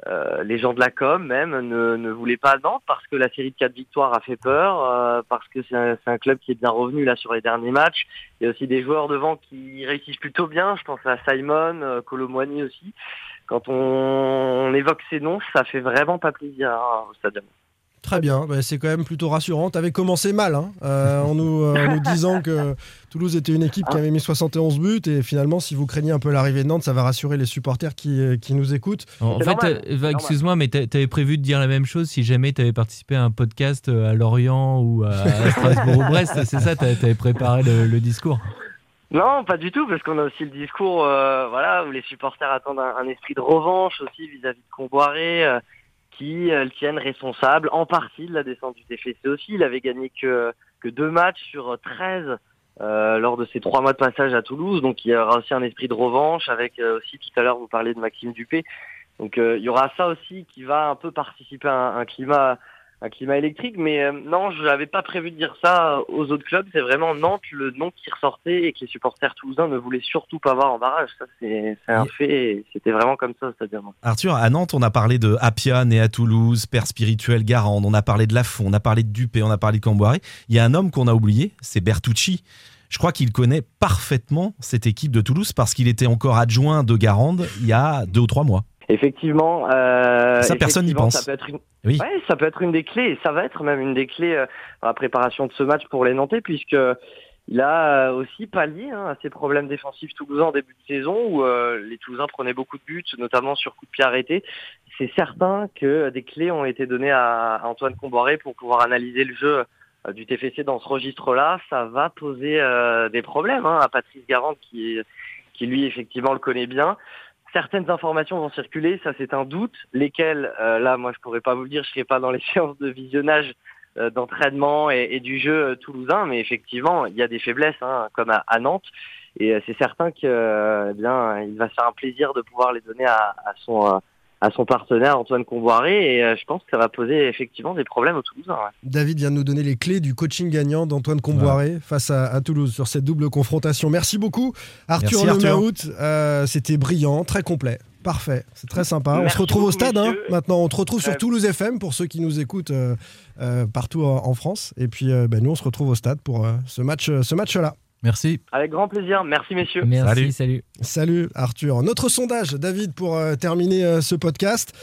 euh, les gens de la com même, ne, voulaient pas Nantes parce que la série de quatre victoires a fait peur, euh, parce que c'est un, club qui est bien revenu là sur les derniers matchs. Il y a aussi des joueurs devant qui réussissent plutôt bien. Je pense à Simon, euh, Colomboigny aussi quand on, évoque ces noms, ça fait vraiment pas plaisir hein, au stade. Très bien, bah, c'est quand même plutôt rassurant. Tu avais commencé mal hein, en nous disant que Toulouse était une équipe qui avait mis 71 buts et finalement, si vous craignez un peu l'arrivée de Nantes, ça va rassurer les supporters qui, euh, qui nous écoutent. En fait, euh, excuse-moi, mais t'a- t'avais prévu de dire la même chose si jamais t'avais participé à un podcast euh, à Lorient ou à [LAUGHS] Strasbourg ou Brest, c'est ça T'avais t'avais préparé le, le discours? Non, pas du tout, parce qu'on a aussi le discours, euh, voilà, où les supporters attendent un, un esprit de revanche aussi vis-à-vis de Comboiré, euh, qui euh, le tiennent responsable en partie de la descente du TFC aussi. Il avait gagné que, que deux matchs sur 13 euh, lors de ses trois mois de passage à Toulouse, donc il y aura aussi un esprit de revanche avec euh, aussi tout à l'heure vous parliez de Maxime Dupé. Donc euh, il y aura ça aussi qui va un peu participer à un, un climat un climat électrique, mais euh, non, je n'avais pas prévu de dire ça aux autres clubs. C'est vraiment Nantes le nom qui ressortait et que les supporters toulousains ne voulaient surtout pas voir en barrage. Ça, c'est un fait. C'était vraiment comme ça, c'est-à-dire. Arthur, à Nantes, on a parlé de Apia, né à Toulouse, père spirituel Garande, on a parlé de Lafont, on a parlé de Dupé, on a parlé de Camboiré. Il y a un homme qu'on a oublié, c'est Bertucci. Je crois qu'il connaît parfaitement cette équipe de Toulouse parce qu'il était encore adjoint de Garande il y a deux ou trois mois. Effectivement. Euh, Ça, personne n'y pense. Ça peut être une... Oui. Ouais, ça peut être une des clés. Et ça va être même une des clés euh, dans la préparation de ce match pour les Nantais, puisque il a euh, aussi pallié hein, à ses problèmes défensifs toulousains en début de saison, où euh, les Toulousains prenaient beaucoup de buts, notamment sur coup de pied arrêté. C'est certain que des clés ont été données à à Antoine Comboiré pour pouvoir analyser le jeu euh, du TFC dans ce registre-là. Ça va poser euh, des problèmes hein, à Patrice Garand, qui, qui lui effectivement le connaît bien certaines informations vont circuler, ça c'est un doute. Lesquelles, euh, là, moi je pourrais pas vous le dire, je serai pas dans les [LAUGHS] séances de visionnage euh, d'entraînement et, du jeu euh, toulousain, mais effectivement, il y a des faiblesses, hein, comme à, Nantes, et c'est certain que, eh bien, il va faire un plaisir de pouvoir les donner à, son à son partenaire Antoine Comboiré, et euh, je pense que ça va poser effectivement des problèmes aux Toulousains. ouais. David vient de nous donner les clés du coaching gagnant d'Antoine Comboiré face à, à Toulouse sur cette double confrontation. Merci beaucoup, Arthur. Lemaout. Euh, C'était brillant, très complet. Parfait, c'est très sympa. on se retrouve au stade hein. maintenant. On te retrouve sur Ouais. Toulouse FM pour ceux qui nous écoutent euh, euh, partout en, en France. Et puis euh, ben, nous, on se retrouve au stade pour euh, ce match, euh, ce match-là. Merci. Avec grand plaisir. Merci messieurs. Merci, Salut. salut. Salut Arthur. Notre sondage, David, pour euh, terminer euh, ce podcast.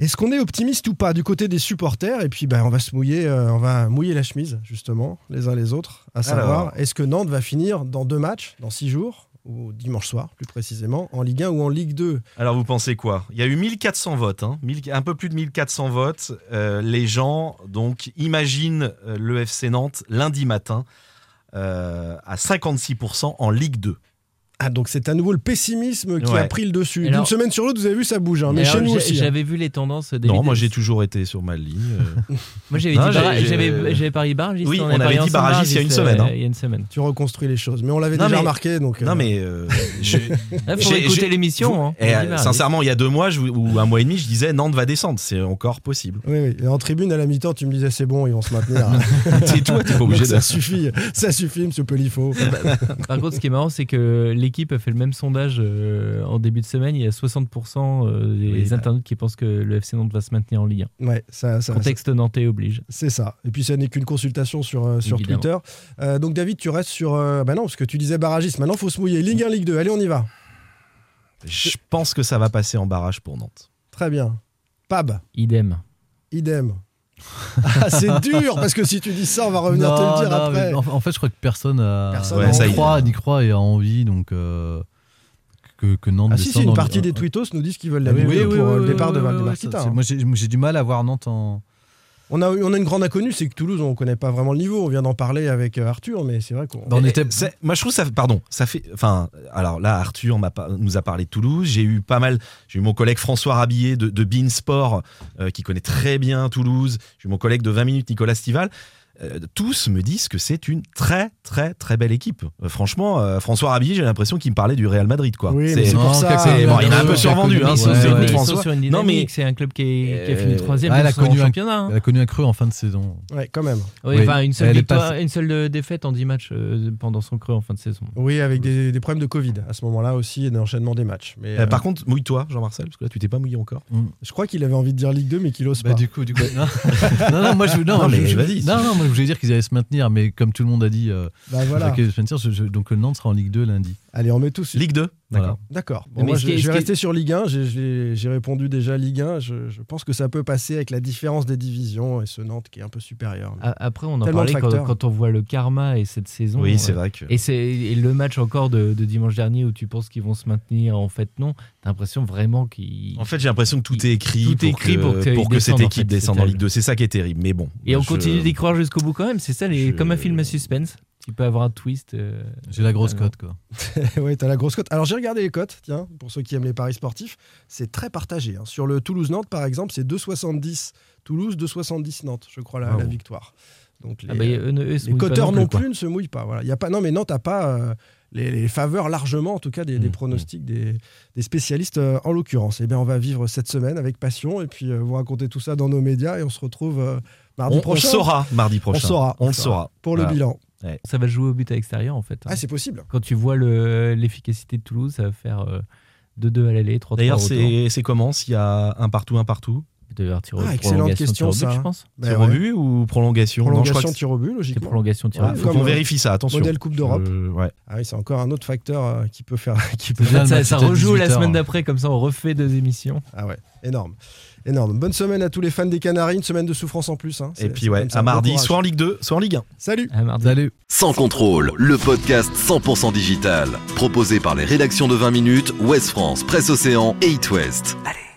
Est-ce qu'on est optimiste ou pas du côté des supporters? Et puis ben, on va se mouiller, euh, on va mouiller la chemise justement les uns les autres, à savoir est-ce que Nantes va finir dans deux matchs, dans six jours ou dimanche soir plus précisément, en Ligue 1 ou en Ligue 2 Alors vous pensez quoi? Il y a eu 1400 votes, hein, 1000 un peu plus de 1400 votes. Euh, les gens donc imaginent euh, le FC Nantes lundi matin euh, à 56% en Ligue 2. Ah donc c'est à nouveau le pessimisme qui Ouais. a pris le dessus. D'une semaine sur l'autre, vous avez vu ça bouge, hein, mais chez nous hein. J'avais vu les tendances. David. Non, moi j'ai toujours été sur ma ligne. euh. [LAUGHS] Moi j'avais dit barragiste. Oui, on, on avait dit barragiste il y a une semaine, euh, hein. Il y a une semaine. Tu reconstruis les choses, mais on l'avait déjà mais- remarqué donc. Non euh, mais euh, [LAUGHS] je- Ah, écouter l'émission. hein. eh, euh, sincèrement, il y a deux mois je- ou un mois et demi, je disais Nantes va descendre. C'est encore possible. Oui, oui. Et en tribune à la mi-temps, tu me disais c'est bon, ils vont se maintenir. [LAUGHS] C'est toi, t'es pas obligé ça suffit, ça suffit, Monsieur Pelifo. Par contre, ce qui est marrant, c'est que l'équipe a fait le même sondage euh, en début de semaine. Il y a 60% euh, des Oui, bah. internautes qui pensent que le FC Nantes va se maintenir en Ligue Ouais, ça, ça, 1. Contexte nantais oblige. C'est ça. Et puis ça n'est qu'une consultation sur, euh, sur. Twitter. Euh, donc David, tu restes sur... euh, bah non, parce que tu disais barragiste. Maintenant, faut se mouiller. Ligue 1, Ligue 2. Allez, on y va. Je pense que ça va passer en barrage pour Nantes. Très bien. Pab, Idem. idem. Ah, c'est dur, parce que si tu dis ça, on va revenir te le dire non, après. En, en fait, je crois que personne, ça n'y croit, et a envie, donc euh, que, que Nantes Ah si, si, une partie des tweetos nous disent qu'ils veulent la oui, oui, 2 oui, pour euh, oui, le oui, départ de oui, Valdemar oui, ça, Kita, c'est- hein. Moi, j'ai du mal à voir Nantes en. On a, on a une grande inconnue, c'est que Toulouse, on connaît pas vraiment le niveau. On vient d'en parler avec euh, Arthur, mais c'est vrai qu'on... Bah, on était- moi, je trouve ça. Pardon, ça fait. Enfin, alors là, Arthur nous a parlé de Toulouse. J'ai eu pas mal. J'ai eu mon collègue François Rabillet de, de Beansport, euh, qui connaît très bien Toulouse. J'ai eu mon collègue de 20 minutes, Nicolas Stival. Euh, tous me disent que c'est une très très très belle équipe. Euh, franchement, euh, François Rabier, j'ai l'impression qu'il me parlait du Real Madrid quoi. Oui, C'est- pour ça. bon, il est un peu survendu. Hein, ouais, François. Non mais c'est un club qui, est- qui a fini troisième ouais, a connu un- championnat. hein. Elle a connu un creux en fin de saison. Ouais, quand même. Oui, Oui. enfin, une seule Elle est victoire, pas- une seule défaite en 10 matchs euh, pendant son creux en fin de saison. Oui, avec des, des problèmes de Covid à ce moment-là aussi et d'enchaînement des matchs. Mais Euh, euh, par contre, mouille-toi, Jean-Marcel, parce que là, tu t'es pas mouillé encore. je crois qu'il avait envie de dire Ligue 2, mais qu'il ose Bah, pas. du coup, du coup, [LAUGHS] non. non, non, moi je, non, Non, mais je- vas-y. Non, non, moi je voulais dire qu'ils allaient se maintenir, mais comme tout le monde a dit, euh, Bah voilà. qu'ils allaient se maintenir, je- je- donc le Nantes sera en Ligue 2 lundi. Allez, on met tous. Ligue 2 Voilà. D'accord. D'accord. Bon, moi, je, vais rester sur Ligue 1. J'ai- J'ai j'ai répondu déjà Ligue 1. Je, je pense que ça peut passer avec la différence des divisions et ce Nantes qui est un peu supérieur. Après, on en parlait quand, quand on voit le karma et cette saison. Oui, c'est euh, vrai que. Et, c'est, et le match encore de, de dimanche dernier où tu penses qu'ils vont se maintenir, en fait, non. T'as l'impression vraiment qu'ils. En fait, j'ai l'impression que tout est écrit Tout pour, est écrit que, pour qu'ils pour que descendent, cette en équipe fait, descende c'est en Ligue 2. C'est ça qui est terrible. Mais bon. Et on je- continue d'y croire jusqu'au bout quand même, c'est ça, les, Je- comme un film à suspense. Tu peux avoir un twist. euh, J'ai la grosse Ah, cote, quoi. [LAUGHS] ouais, t'as la grosse cote. Alors j'ai regardé les cotes, tiens, pour ceux qui aiment les paris sportifs, c'est très partagé. hein. Sur le Toulouse-Nantes, par exemple, c'est 2,70 Toulouse, 2,70 Nantes, je crois, la, la victoire. Donc les, Ah bah, eux, eux, les pas coteurs non, plus ne se mouillent pas. Voilà. Il Y a pas, non, mais Nantes n'a pas euh, les, les faveurs largement, en tout cas, des, des Mmh, pronostics des, des spécialistes euh, en l'occurrence. Eh bien, on va vivre cette semaine avec passion et puis euh, vous raconter tout ça dans nos médias et on se retrouve euh, mardi On, on prochain. saura mardi prochain. On saura. On le saura. Pour le Voilà. Ça va jouer au but à l'extérieur, en fait. hein. Ah, c'est possible. Quand tu vois le- l'efficacité de Toulouse, ça va faire euh, 2-2 à l'aller, 3-3 D'ailleurs, au retour. c'est c'est comment s'il y a un partout, un partout Il doit y avoir tir au Ah, excellente prolongation, question, tir au but, ça. je pense. Bah, Tir ouais. au but ou prolongation? Non, je Prolongation, crois que tir au but, logiquement. prolongation, tir au Ouais, but. faut qu'on euh, vérifie ça. Attention. modèle Coupe d'Europe. Euh, ouais. Ah oui, c'est encore un autre facteur euh, qui peut faire. [LAUGHS] Qui peut... Ça, rejoue la 18 heures. semaine d'après, comme ça on refait deux émissions. Ah ouais, énorme. Énorme. Bonne semaine à tous les fans des Canaries, une semaine de souffrance en plus. hein. Et puis ouais, à mardi, soit en Ligue 2, soit en Ligue 1. Salut À mardi. Salut. Sans contrôle, le podcast 100% digital. Proposé par les rédactions de 20 minutes, Ouest France, Presse Océan et It West. Allez.